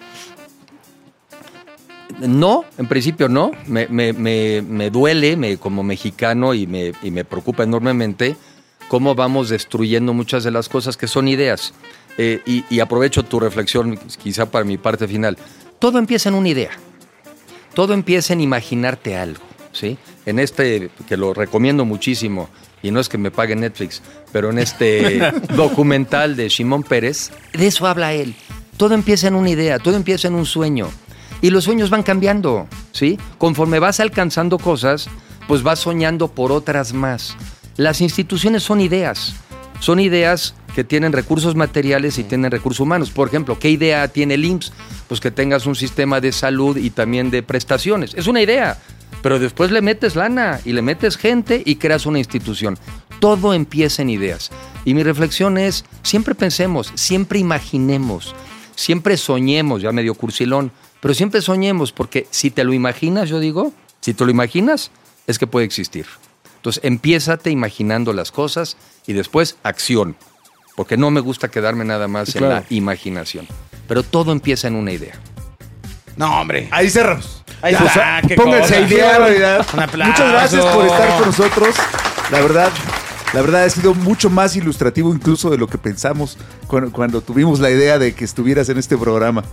No, en principio no. Me, me- me- me duele como mexicano y me, y me preocupa enormemente cómo vamos destruyendo muchas de las cosas que son ideas. Eh, y, y aprovecho tu reflexión quizá para mi parte final. Todo empieza en una idea. Todo empieza en imaginarte algo. ¿sí? En este, que lo recomiendo muchísimo, y no es que me pague Netflix, pero en este documental de Simón Pérez, de eso habla él. Todo empieza en una idea, todo empieza en un sueño. Y los sueños van cambiando, ¿sí? Conforme vas alcanzando cosas, pues vas soñando por otras más. Las instituciones son ideas. Son ideas que tienen recursos materiales y tienen recursos humanos. Por ejemplo, ¿qué idea tiene el IMSS? Pues que tengas un sistema de salud y también de prestaciones. Es una idea, pero después le metes lana y le metes gente y creas una institución. Todo empieza en ideas. Y mi reflexión es, siempre pensemos, siempre imaginemos, siempre soñemos, ya medio cursilón, pero siempre soñemos, porque si te lo imaginas, yo digo, si te lo imaginas, es que puede existir. Entonces, empiézate imaginando las cosas y después acción. Porque no me gusta quedarme nada más en la imaginación. Pero todo empieza en una idea. No, hombre. Ahí cerramos. Ahí Ya. está, qué Pónganse. Muchas gracias por estar con nosotros. La verdad, la verdad ha sido mucho más ilustrativo incluso de lo que pensamos cuando, cuando tuvimos la idea de que estuvieras en este programa.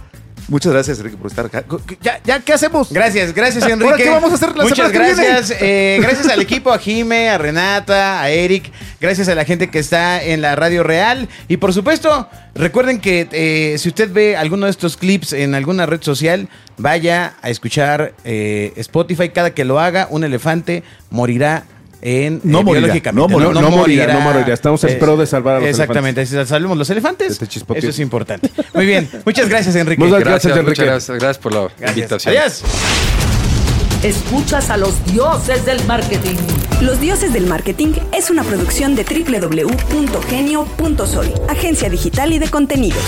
Muchas gracias, Enrique, por estar acá. ¿Ya, ya qué hacemos? Gracias, gracias Enrique. ¿Ahora qué vamos a hacer la Muchas gracias. eh, gracias al equipo, a Jime, a Renata, a Eric. Gracias a la gente que está en la radio real. Y por supuesto, recuerden que eh, si usted ve alguno de estos clips en alguna red social, vaya a escuchar eh, Spotify. Cada que lo haga, un elefante morirá en No eh, morirá, biológicamente. no morirá. No morirá, no morirá. Estamos en pro de salvar a los Exactamente. Salvemos los elefantes. Este. Eso es importante. Muy bien. Muchas gracias, Enrique. Muchas Gracias, Gracias, muchas Enrique. gracias, gracias por la Gracias. invitación. Adiós. Escuchas a los dioses del marketing. Los Dioses del Marketing es una producción de www.genio.sol, agencia digital y de contenidos.